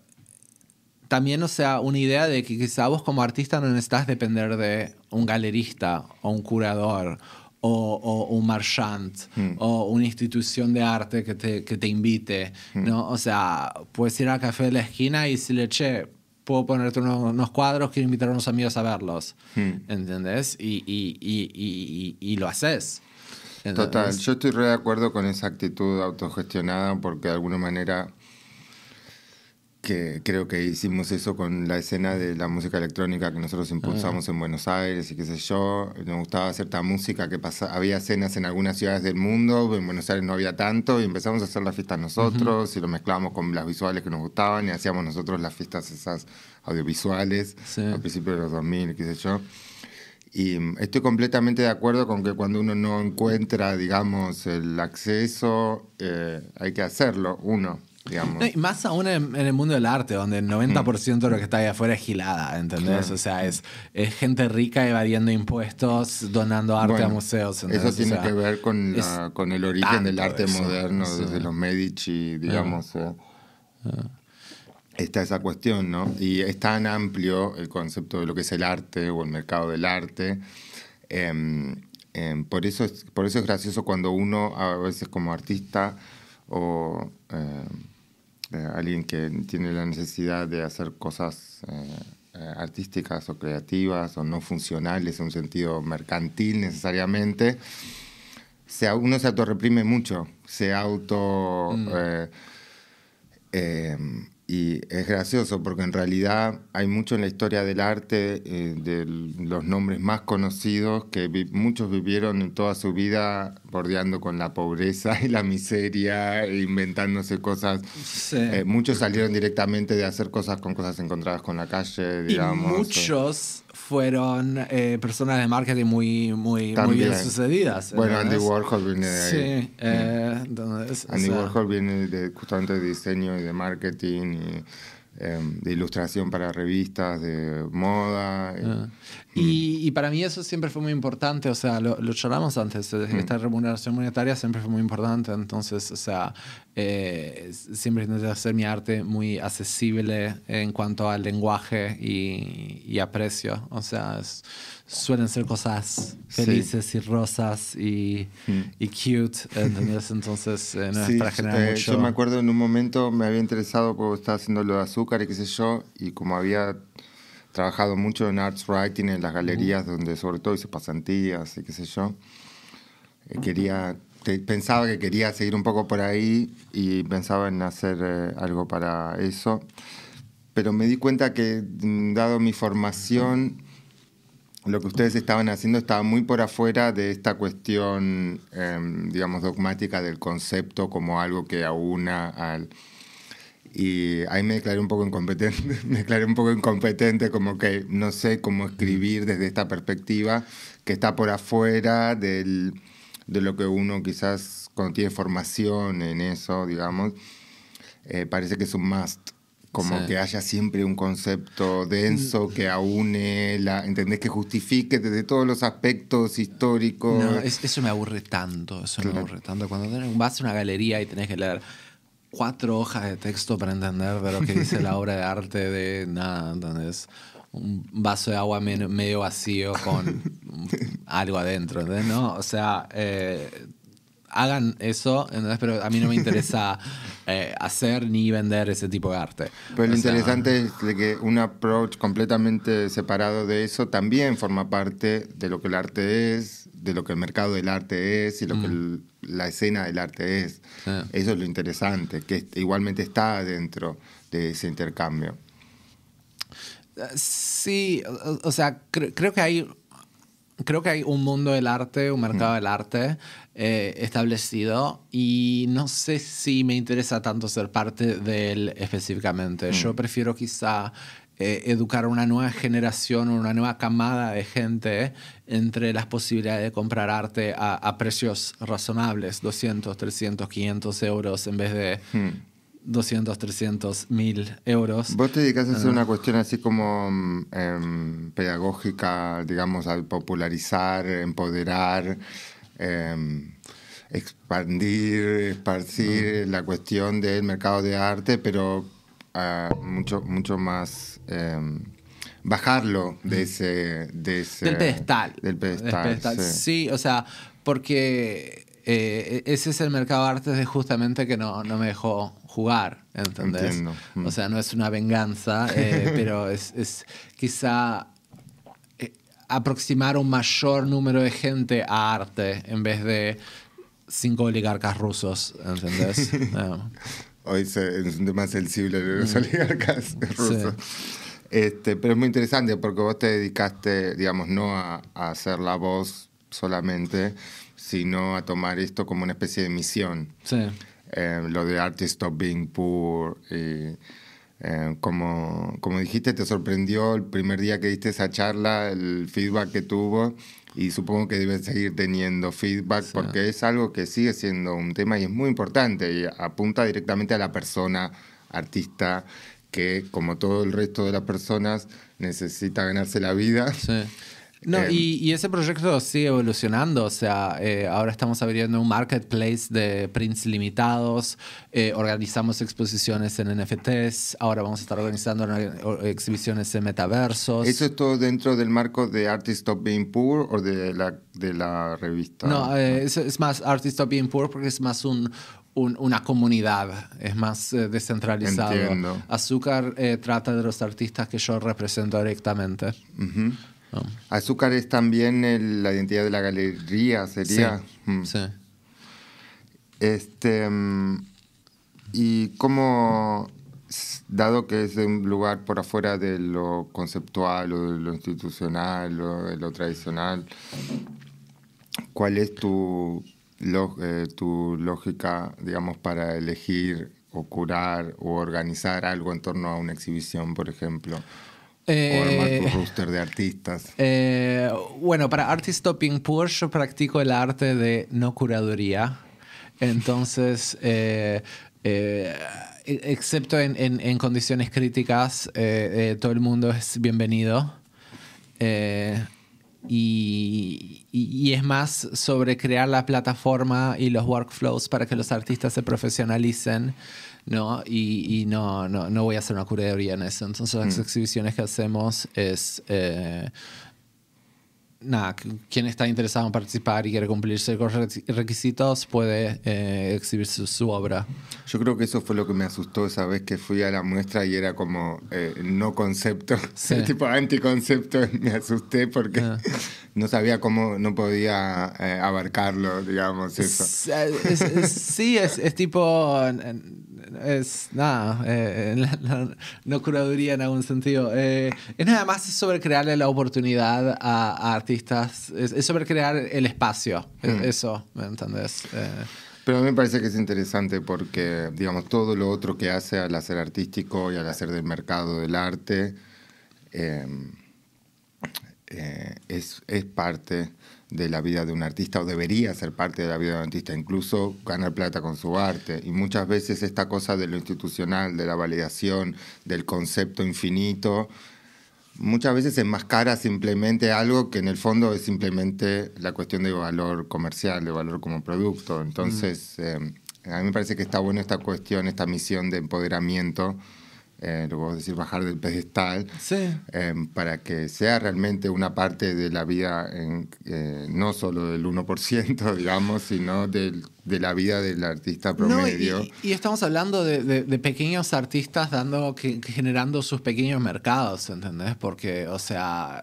también, o sea, una idea de que quizá vos como artista no necesitas depender de un galerista o un curador o, o un marchand o una institución de arte que te, que te invite, ¿no? O sea, puedes ir al café de la esquina y decirle, che, puedo ponerte unos, unos cuadros, quiero invitar a unos amigos a verlos, ¿entendés? Y, y, y, y, lo haces. Total, ¿entendés? yo estoy re de acuerdo con esa actitud autogestionada porque de alguna manera que creo que hicimos eso con la escena de la música electrónica que nosotros impulsamos en Buenos Aires y qué sé yo. Nos gustaba cierta música que pasa, había escenas en algunas ciudades del mundo, en Buenos Aires no había tanto y empezamos a hacer las fiestas nosotros y lo mezclábamos con las visuales que nos gustaban y hacíamos nosotros las fiestas esas audiovisuales a principios de los 2000, qué sé yo. Y estoy completamente de acuerdo con que cuando uno no encuentra, digamos, el acceso, eh, hay que hacerlo, uno más aún en, el mundo del arte, donde el 90% de lo que está ahí afuera es gilada, ¿entendés? O sea, es, es, gente rica evadiendo impuestos, donando arte a museos. Eso tiene que ver con, con el origen del arte moderno, desde los Medici, digamos. Ah. Eh, está esa cuestión, ¿no? Y es tan amplio el concepto de lo que es el arte o el mercado del arte. Em, em, por, eso es, por eso es gracioso cuando uno, a veces como artista, o eh, eh, alguien que tiene la necesidad de hacer cosas eh, artísticas o creativas o no funcionales en un sentido mercantil necesariamente, se, uno se autorreprime mucho, se auto... Mm. Y es gracioso porque en realidad hay mucho en la historia del arte, eh, de los nombres más conocidos, que muchos vivieron en toda su vida bordeando con la pobreza y la miseria, inventándose cosas. Eh, muchos salieron directamente de hacer cosas con cosas encontradas con la calle, digamos. Y muchos fueron eh, personas de marketing muy, muy, muy bien sucedidas. Bueno, Andy Warhol viene de ahí. Sí, eh, Andy Warhol viene de, justamente de diseño y de marketing y Em, de ilustración para revistas de moda. Eh, ah. mm. Y, para mí eso siempre fue muy importante, o sea, lo, lo charlamos antes, mm. esta remuneración monetaria siempre fue muy importante, entonces, o sea, eh, siempre intenté hacer mi arte muy accesible en cuanto al lenguaje y, y a precio, o sea, es, suelen ser cosas felices y rosas y, mm. y cute, Entonces eh, no es para generar eh, mucho... Yo me acuerdo en un momento me había interesado porque estaba haciendo lo de azúcar y qué sé yo, y como había trabajado mucho en arts writing en las galerías donde sobre todo hice pasantías y qué sé yo, eh, quería pensaba que quería seguir un poco por ahí y pensaba en hacer algo para eso, pero me di cuenta que mm, dado mi formación lo que ustedes estaban haciendo estaba muy por afuera de esta cuestión, em, digamos, dogmática del concepto como algo que aúna al... Y ahí me declaré un poco incompetente, me declaré un poco incompetente, como que no sé cómo escribir desde esta perspectiva que está por afuera del, de lo que uno quizás cuando tiene formación en eso, digamos, eh, parece que es un must como que haya siempre un concepto denso mm. que aúne, la, ¿entendés? Que justifique desde todos los aspectos históricos. No, eso me aburre tanto, eso me aburre tanto. Cuando vas a una galería y tenés que leer cuatro hojas de texto para entender de lo que dice la obra de arte de nada, entonces un vaso de agua medio vacío con algo adentro, ¿entendés? ¿No? O sea, eh, hagan eso, pero a mí no me interesa eh, hacer ni vender ese tipo de arte. Pero lo interesante es que un approach completamente separado de eso también forma parte de lo que el arte es, de lo que el mercado del arte es y lo que mm. la escena del arte es. Eso es lo interesante, que igualmente está dentro de ese intercambio. Sí, o, sea, creo que hay creo que hay un mundo del arte, un mercado del arte eh, establecido y no sé si me interesa tanto ser parte de él específicamente. Yo prefiero quizá eh, educar a una nueva generación, una nueva camada de gente entre las posibilidades de comprar arte a, precios razonables, 200, 300, 500 euros en vez de 200, 300, mil euros. Vos te dedicas a hacer una cuestión así como mm, em, pedagógica, digamos, al popularizar, empoderar, em, expandir, esparcir la cuestión del mercado de arte, pero ah, mucho, mucho más em, bajarlo de ese, de ese... Del pedestal. Del pedestal. Sí. o sea, porque eh, ese es el mercado de arte de justamente que no, no me dejó jugar, ¿entendés? Mm. O sea, no es una venganza, eh, pero es, es quizá aproximar un mayor número de gente a arte en vez de cinco oligarcas rusos, ¿entendés? Hoy se- es un tema sensible de los oligarcas rusos. Este, pero es muy interesante porque vos te dedicaste, digamos, no a, a hacer la voz solamente, sino a tomar esto como una especie de misión. Sí. Eh, lo de Artist Stop Being Poor. y, eh, como, como dijiste, te sorprendió el primer día que diste esa charla, el feedback que tuvo. Y supongo que debes seguir teniendo feedback porque es algo que sigue siendo un tema y es muy importante y apunta directamente a la persona artista que, como todo el resto de las personas, necesita ganarse la vida. Sí. No, Eh, y, y ese proyecto sigue evolucionando, o sea, eh, ahora estamos abriendo un marketplace de prints limitados, eh, organizamos exposiciones en NFTs, ahora vamos a estar organizando exhibiciones en metaversos. ¿Eso es todo dentro del marco de Artist Stop Being Poor o de la, de la revista? No, eh, es, es más Artist of Being Poor porque es más un, un- una comunidad, es más eh, descentralizado. Entiendo. Azúcar eh, trata de los artistas que yo represento directamente. Ujú. ¿No? Azúcar es también el- la identidad de la galería, sería. Mm. Sí. Este, mm, y cómo, dado que es un lugar por afuera de lo conceptual o de lo institucional o de lo tradicional, ¿cuál es tu, lo- eh, tu lógica, digamos, para elegir o curar o organizar algo en torno a una exhibición, por ejemplo? O Eh, tu roster de artistas. Eh, bueno, para Artist Stopping Poor yo practico el arte de no curaduría. Entonces, eh, eh, excepto en, en- en condiciones críticas, todo el mundo es bienvenido. Y- y es más sobre crear la plataforma y los workflows para que los artistas se profesionalicen, ¿no? Y, y no, no, no voy a hacer una curaduría en eso. Entonces las exhibiciones que hacemos es... eh, Nada, qu- quien está interesado en participar y quiere cumplir ciertos requi- requisitos puede eh, exhibir su, su obra. Yo creo que eso fue lo que me asustó esa vez que fui a la muestra y era como eh, no concepto, Sí. tipo anticoncepto. Me asusté porque Ah. no sabía cómo, no podía eh, abarcarlo, digamos, eso. Es- es- es- sí, es, es tipo. Es nada, eh, la- la- no curaduría en algún sentido. Eh, es nada más sobre crearle la oportunidad a, a artistas. Es, es sobre crear el espacio. Es- Eso, ¿me entendés? Eh, Pero a mí me parece que es interesante porque, digamos, todo lo otro que hace al hacer artístico y al hacer del mercado del arte eh, eh, es, es parte de la vida de un artista o debería ser parte de la vida de un artista, incluso ganar plata con su arte. Y muchas veces esta cosa de lo institucional, de la validación, del concepto infinito, muchas veces enmascara simplemente algo que en el fondo es simplemente la cuestión de valor comercial, de valor como producto. Entonces, eh, a mí me parece que está bueno esta cuestión, esta misión de empoderamiento, eh, lo puedo decir, bajar del pedestal, sí. eh, para que sea realmente una parte de la vida, en, eh, no solo del 1%, digamos, sino del- de la vida del artista No, y, promedio. y estamos hablando de, de- de pequeños artistas dando, generando sus pequeños mercados, ¿entendés? Porque, o sea,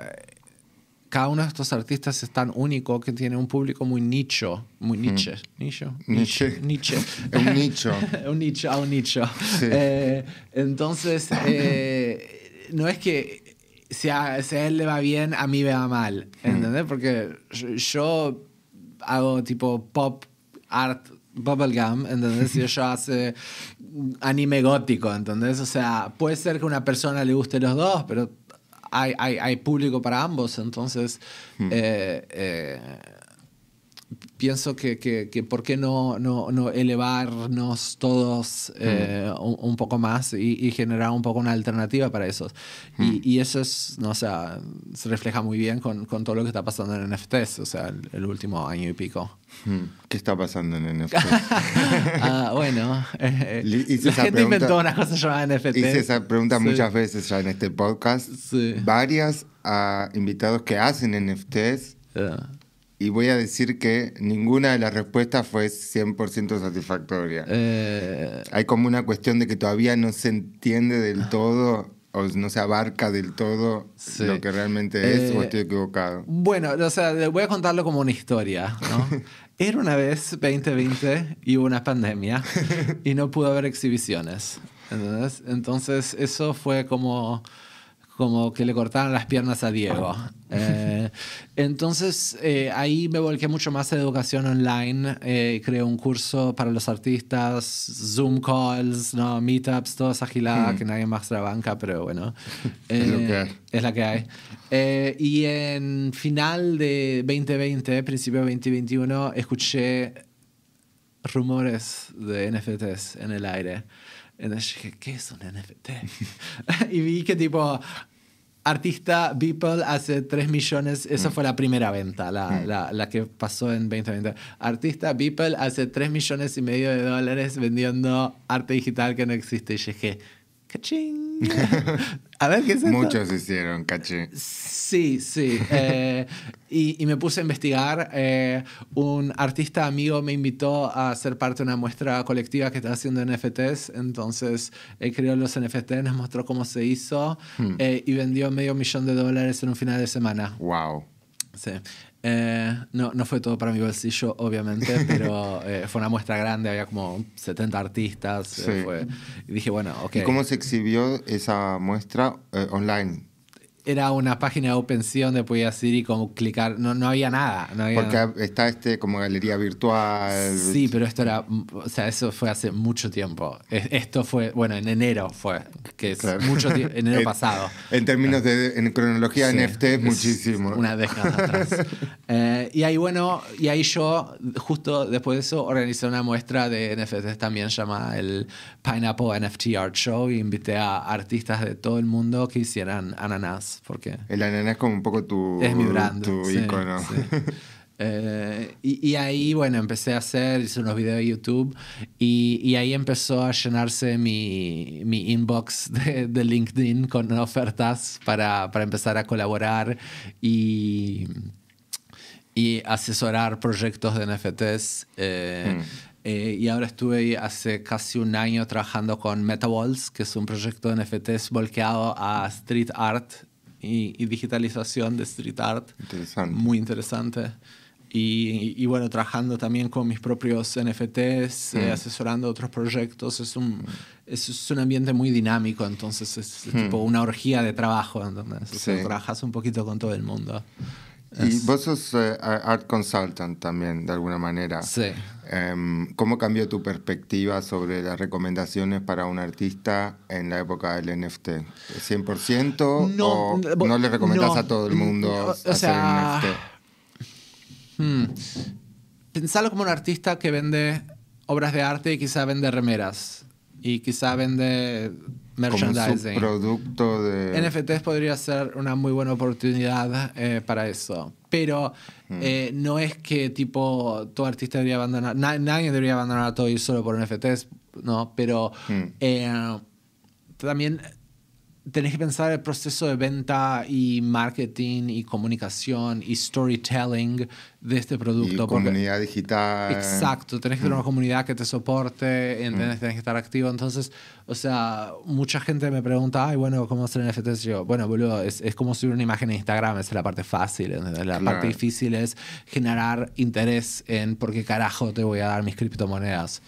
cada uno de estos artistas es tan único que tiene un público muy nicho, muy niche. ¿Nicho? Niche. Niche. Un nicho. un nicho a un nicho. Sí. Eh, entonces, eh, no es que si a, si a él le va bien, a mí me va mal. ¿Entendés? Porque yo, yo hago tipo pop art bubblegum, ¿entendés? Y yo hace anime gótico, ¿entendés? O sea, puede ser que a una persona le guste los dos, pero hay, hay, hay público para ambos, entonces eh, eh, pienso que, que, que por qué no, no, no elevarnos todos eh, un, un poco más y, y generar un poco una alternativa para eso. Y, y eso es, no, o sea, se refleja muy bien con, con todo lo que está pasando en NFTs, o sea, el, el último año y pico. ¿Qué está pasando en NFT? Ah, bueno, eh, la gente pregunta- inventó una cosa llamada NFT. Hice esa pregunta Sí. muchas veces ya en este podcast. Sí. Varias a invitados que hacen NFTs Ah, y voy a decir que ninguna de las respuestas fue 100% satisfactoria. eh, Hay como una cuestión de que todavía no se entiende del todo o no se abarca del todo lo que realmente es o Eh, estoy equivocado. Bueno, o sea, voy a contarlo como una historia, ¿no? Era una vez 2020 y hubo una pandemia y no pudo haber exhibiciones. ¿entendés? Entonces eso fue como, como que le cortaron las piernas a Diego. Eh, entonces eh, ahí me volqué mucho más a educación online. eh, creé un curso para los artistas, Zoom calls, ¿no? meetups, toda esa gilada que nadie más la banca, pero bueno. Es lo Eh, que hay. es la que hay. Y en final de 2020, principio de 2021, escuché rumores de NFTs en el aire. Entonces dije, ¿qué es un NFT? y vi que tipo, artista Beeple hace 3 millones, esa fue la primera venta, la, la, la que pasó en 2020. Artista Beeple hace 3 millones y medio de dólares vendiendo arte digital que no existe. Y dije, ¡cachín! A ver qué es esto? Muchos hicieron, caché. Sí, sí. Eh, y, y me puse a investigar. Eh, un artista amigo me invitó a ser parte de una muestra colectiva que está haciendo NFTs. Entonces, él creó los NFTs, nos mostró cómo se hizo eh, y vendió medio millón de dólares en un final de semana. Wow. Sí. Eh, no, no fue todo para mi bolsillo, obviamente, pero eh, fue una muestra grande, había como 70 artistas. eh, Sí. fue- y dije, bueno, ok. ¿Y cómo se exhibió esa muestra eh, online? Era una página de OpenSea donde podías ir y como clicar, no, no había nada. No había Porque está este como galería virtual. Sí, pero esto era, o sea, eso fue hace mucho tiempo. Es- Esto fue, bueno, en enero fue, que es Claro. mucho tiempo, enero En- pasado. En términos de en cronología Sí, NFT, es muchísimo. Una década atrás. Eh, y ahí, bueno, y ahí yo, justo después de eso, organizé una muestra de NFTs también llamada el Pineapple NFT Art Show y invité a artistas de todo el mundo que hicieran ananas, porque El ananá es como un poco tu, es mi brand. tu sí, icono. sí. Eh, y, y ahí, bueno, empecé a hacer, hice unos videos de YouTube y, y ahí empezó a llenarse mi, mi inbox de, de LinkedIn con ofertas para, para empezar a colaborar y, y asesorar proyectos de NFTs. eh, Mm. eh, y ahora estuve hace casi un año trabajando con MetaWalls, que es un proyecto de NFTs volcado a street art y, y digitalización de street art. Interesante. Muy interesante. Y, y bueno, trabajando también con mis propios NFTs, eh, Mm. asesorando otros proyectos. Es un, es, es un ambiente muy dinámico, entonces es tipo una orgía de trabajo. Mm. Sí. trabajas un poquito con todo el mundo. Y vos sos eh, art consultant también, de alguna manera. Sí. Em, ¿Cómo cambió tu perspectiva sobre las recomendaciones para un artista en la época del NFT? ¿100% o no le recomendás no, a todo el mundo o- o hacer sea, NFT? Hmm. Pensalo como un artista que vende obras de arte y quizá vende remeras. Y quizá vende merchandising. subproducto de... NFTs podría ser una muy buena oportunidad eh, para eso. Pero Mm. eh, no es que tipo todo artista debería abandonar, na- nadie debería abandonar todo y solo por NFTs, ¿no? Pero Mm. eh, también tenés que pensar el proceso de venta y marketing y comunicación y storytelling de este y producto. porque- comunidad digital. Exacto, tenés que tener una comunidad que te soporte, ¿entendés? tenés que estar activo. Entonces, o sea, mucha gente me pregunta, ay, bueno, ¿cómo hacer NFTs? Yo, bueno, boludo, es, es como subir una imagen en Instagram, esa es la parte fácil. ¿entendés? La Claro. parte difícil es generar interés en por qué carajo te voy a dar mis criptomonedas.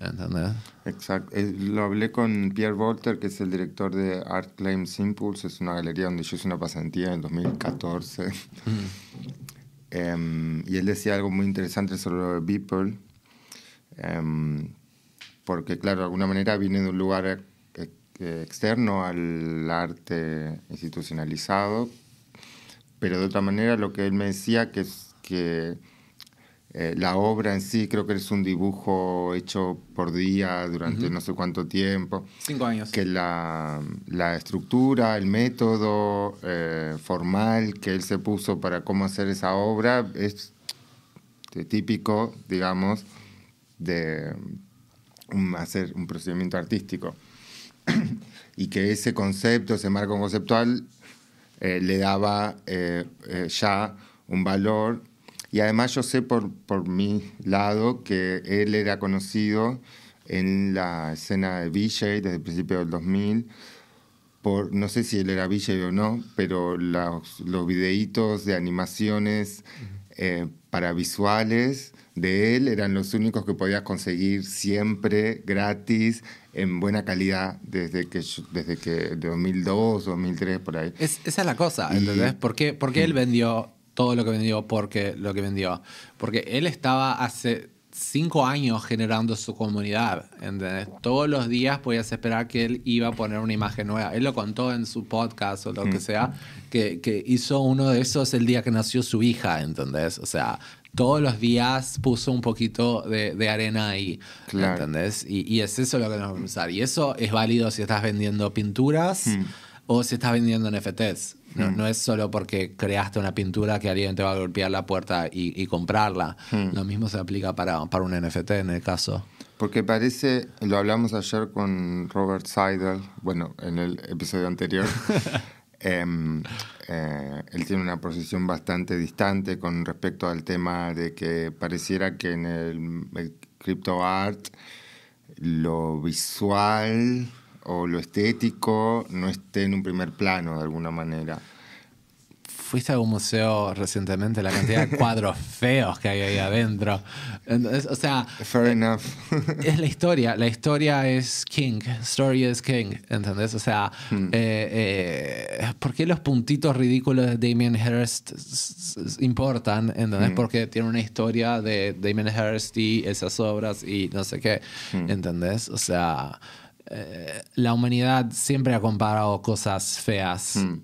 ¿Entendés? Exacto. Eh, Lo hablé con Pierre Volter, que es el director de Art Claims Impulse. Es una galería donde yo hice una pasantía en el 2014. Em, y él decía algo muy interesante sobre Beeple. Em, porque, claro, de alguna manera viene de un lugar eh, externo al arte institucionalizado. Pero de otra manera, lo que él me decía que es que eh, la obra en sí creo que es un dibujo hecho por día durante no sé cuánto tiempo, Cinco años. que la, la estructura, el método eh, formal que él se puso para cómo hacer esa obra es típico, digamos, de un, hacer un procedimiento artístico. y que ese concepto, ese marco conceptual, eh, le daba ya un valor. Y además yo sé por, por mi lado que él era conocido en la escena de VJ desde el principio del 2000 por, no sé si él era VJ o no, pero los, los videitos de animaciones eh, para visuales de él eran los únicos que podías conseguir siempre gratis en buena calidad desde que desde que 2002 2003 por ahí. Esa es la cosa ¿entendés? ¿por qué, él vendió todo lo que vendió porque lo que vendió porque él estaba hace cinco años generando su comunidad. ¿entendés? Todos los días podías esperar que él iba a poner una imagen nueva. Él lo contó en su podcast o lo que mm. sea, que, que, hizo uno de esos el día que nació su hija, ¿entendés? O sea, todos los días puso un poquito de, de arena ahí, ¿entendés? Y, y, es eso lo que nos vamos a usar. Y eso es válido si estás vendiendo pinturas mm. O si estás vendiendo NFTs. No, mm. no, es solo porque creaste una pintura que alguien te va a golpear la puerta y, comprarla. Mm. Lo mismo se aplica para, para un NFT en el caso. Porque parece, lo hablamos ayer con Robert Seidel, bueno, en el episodio anterior. Em, eh, él tiene una posición bastante distante con respecto al tema de que pareciera que en el, el crypto art lo visual o lo estético no esté en un primer plano de alguna manera. Fuiste a un museo recientemente, la cantidad de cuadros feos que hay ahí adentro. o sea. Fair enough. es la historia. La historia es king. Story is king. ¿Entendés? O sea, hmm. eh, eh, ¿por qué los puntitos ridículos de Damien Hirst importan? ¿Entendés? Hmm. Porque tiene una historia de Damien Hirst y esas obras y no sé qué. Hmm. ¿Entendés? O sea. Eh, la humanidad siempre ha comparado cosas feas hmm.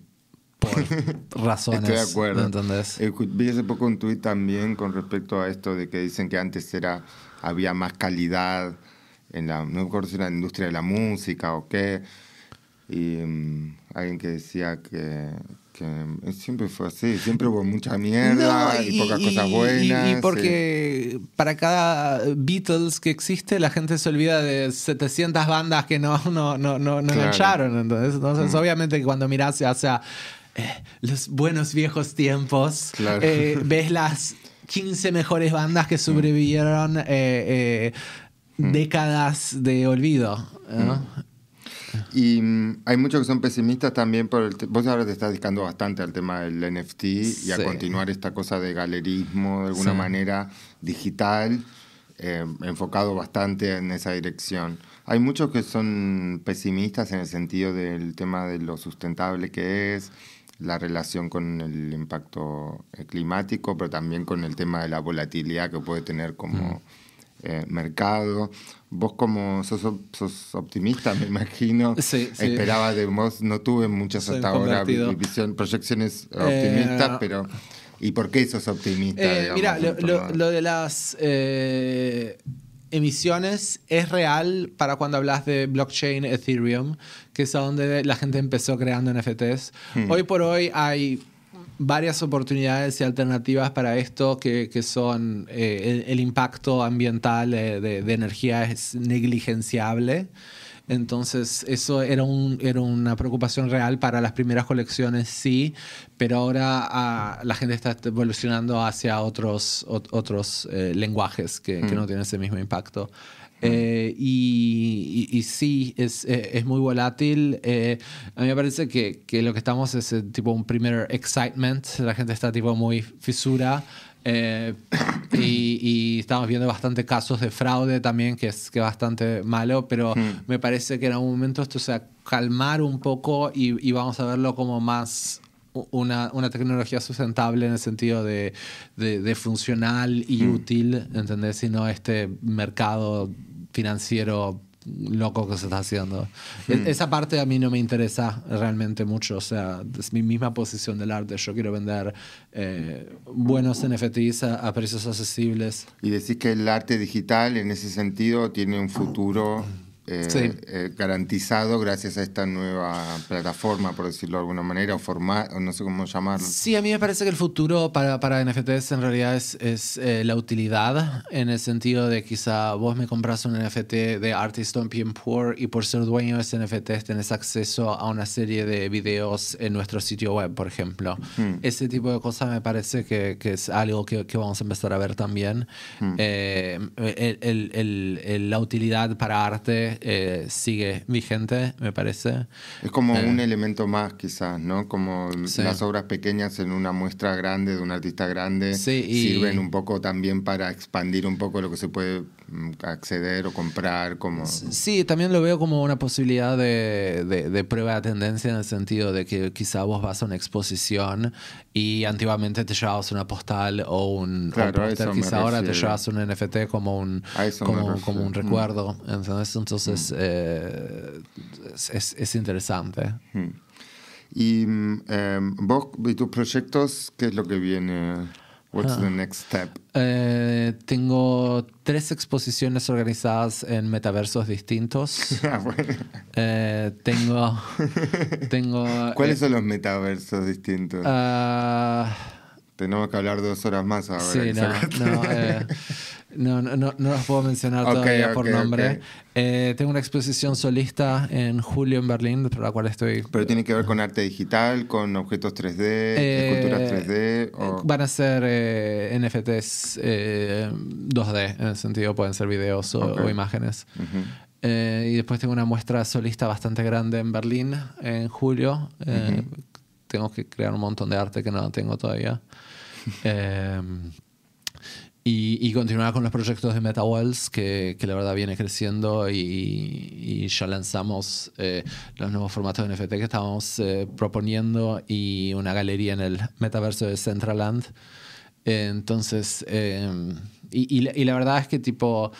por razones. Estoy de acuerdo. ¿entendés? vi hace poco un tuit también con respecto a esto de que dicen que antes era había más calidad en la, no recuerdo si era la industria de la música o qué, y mm, alguien que decía que, siempre fue así, siempre hubo mucha mierda y, pocas cosas buenas. Y, porque para cada Beatles que existe, la gente se olvida de 700 bandas que no, no, no, no, engancharon. Entonces, entonces mm. obviamente cuando miras hacia eh, los buenos viejos tiempos, eh, ves las 15 mejores bandas que sobrevivieron eh, mm. décadas de olvido. Y mm, hay muchos que son pesimistas también por el... Vos ahora te estás dedicando bastante al tema del NFT y a continuar esta cosa de galerismo de alguna manera digital, eh, enfocado bastante en esa dirección. Hay muchos que son pesimistas en el sentido del tema de lo sustentable que es, la relación con el impacto eh, climático, pero también con el tema de la volatilidad que puede tener como... Mm. Eh, mercado. Vos como sos, sos, optimista, me imagino. Sí, Esperaba de vos, no tuve muchas hasta ahora visión, proyecciones optimistas, eh, pero ¿y por qué sos optimista? Eh, mira, lo, de las emisiones es real para cuando hablas de blockchain Ethereum, que es donde la gente empezó creando NFTs. Hmm. Hoy por hoy hay varias oportunidades y alternativas para esto que, que son eh, el, impacto ambiental de, de, energía es negligenciable. Entonces, eso era, un, era una preocupación real para las primeras colecciones, sí, pero ahora ah, la gente está evolucionando hacia otros, otros eh, lenguajes que, que, no mm. tienen ese mismo impacto. Eh, y, y, sí, es, eh, es, muy volátil. Eh, a mí me parece que, que, lo que estamos es tipo un primer excitement. La gente está tipo muy fisura. y, y, estamos viendo bastante casos de fraude también, que es que bastante malo, pero hmm. me parece que en algún momento esto se va a calmar un poco y, y vamos a verlo como más una, una, tecnología sustentable en el sentido de, de, funcional y hmm. útil, ¿entendés? Sino este mercado financiero loco que se está haciendo. E-, hmm. Esa parte a mí no me interesa realmente mucho, o sea, es mi misma posición del arte. Yo quiero vender eh, buenos NFTs a, precios accesibles. Y decís que el arte digital en ese sentido tiene un futuro eh, eh, garantizado gracias a esta nueva plataforma, por decirlo de alguna manera, o formato, no sé cómo llamarlo. Sí, a mí me parece que el futuro para, para NFTs en realidad es, es eh, la utilidad, en el sentido de quizá vos me compras un NFT de Artist on Poor y por ser dueño de ese NFT tenés acceso a una serie de videos en nuestro sitio web, por ejemplo. Hmm. Ese tipo de cosas me parece que, que es algo que, que, vamos a empezar a ver también. Hmm. el, el, el, la utilidad para arte eh, sigue vigente, me parece. Es como Eh. un elemento más, quizás, ¿no? Como Sí. las obras pequeñas en una muestra grande de un artista grande Sí, y- sirven un poco también para expandir un poco lo que se puede mm, acceder o comprar, como... Sí, también lo veo como una posibilidad de, de- de prueba de tendencia en el sentido de que quizá vos vas a una exposición y antiguamente te llevabas una postal o un, o un Claro, póster, eso me quizá ahora te llevas un NFT como un, como, como un Mm. recuerdo. ¿entendés? Entonces, eh, es, es- es interesante. Mm. Y mm, em, vos y tus proyectos, ¿qué es lo que viene? What's Ah. the next step? Eh, tengo tres exposiciones organizadas en metaversos distintos. Ah, bueno. Eh, tengo, tengo. ¿Cuáles eh, son los metaversos distintos? ah, Tenemos que hablar dos horas más ahora. Sí, no, no, eh, no, no, no, no los puedo mencionar Ok, todavía por ok, nombre. ok. Eh, tengo una exposición solista en julio en Berlín, por la cual estoy... Pero tiene que ver con arte digital, con objetos 3D, Eh, esculturas 3D. eh, O... Van a ser eh, NFTs eh, 2D, en el sentido pueden ser videos o, o imágenes. Ujú. Eh, y después tengo una muestra solista bastante grande en Berlín en julio. Eh, Tengo que crear un montón de arte que no tengo todavía. Eh, y, continuar con los proyectos de MetaWells, que, que la verdad viene creciendo y, ya lanzamos eh, los nuevos formatos de NFT que estábamos eh, proponiendo y una galería en el metaverso de Centraland. Eh, entonces, y, la- verdad es que tipo,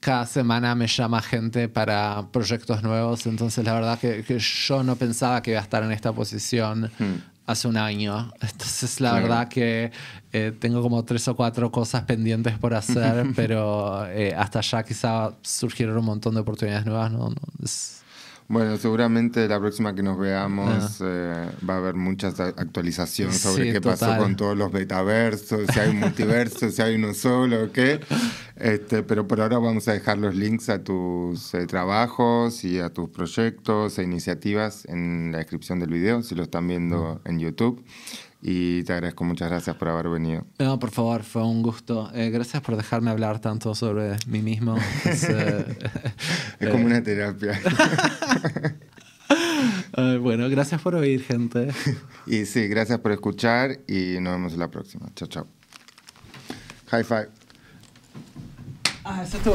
cada semana me llama gente para proyectos nuevos, entonces la verdad que, que yo no pensaba que iba a estar en esta posición hace un año. Entonces la Claro. verdad que eh, tengo como tres o cuatro cosas pendientes por hacer, pero eh, hasta allá quizá surgieron un montón de oportunidades nuevas. ¿no? No, es- Bueno, seguramente la próxima que nos veamos Ah. eh, va a haber muchas actualizaciones sobre Sí, qué pasó con todos los metaversos, si hay un multiverso, si hay uno solo o qué. Este, pero por ahora vamos a dejar los links a tus eh, trabajos y a tus proyectos e iniciativas en la descripción del video, si lo están viendo en YouTube. Y te agradezco, muchas gracias por haber venido. No, por favor, fue un gusto. Eh, gracias por dejarme hablar tanto sobre mí mismo. Es, eh, Es como una terapia. eh, bueno, gracias por oír, gente. y sí, gracias por escuchar y nos vemos en la próxima. Chao, chao. High five. Ah, eso estuvo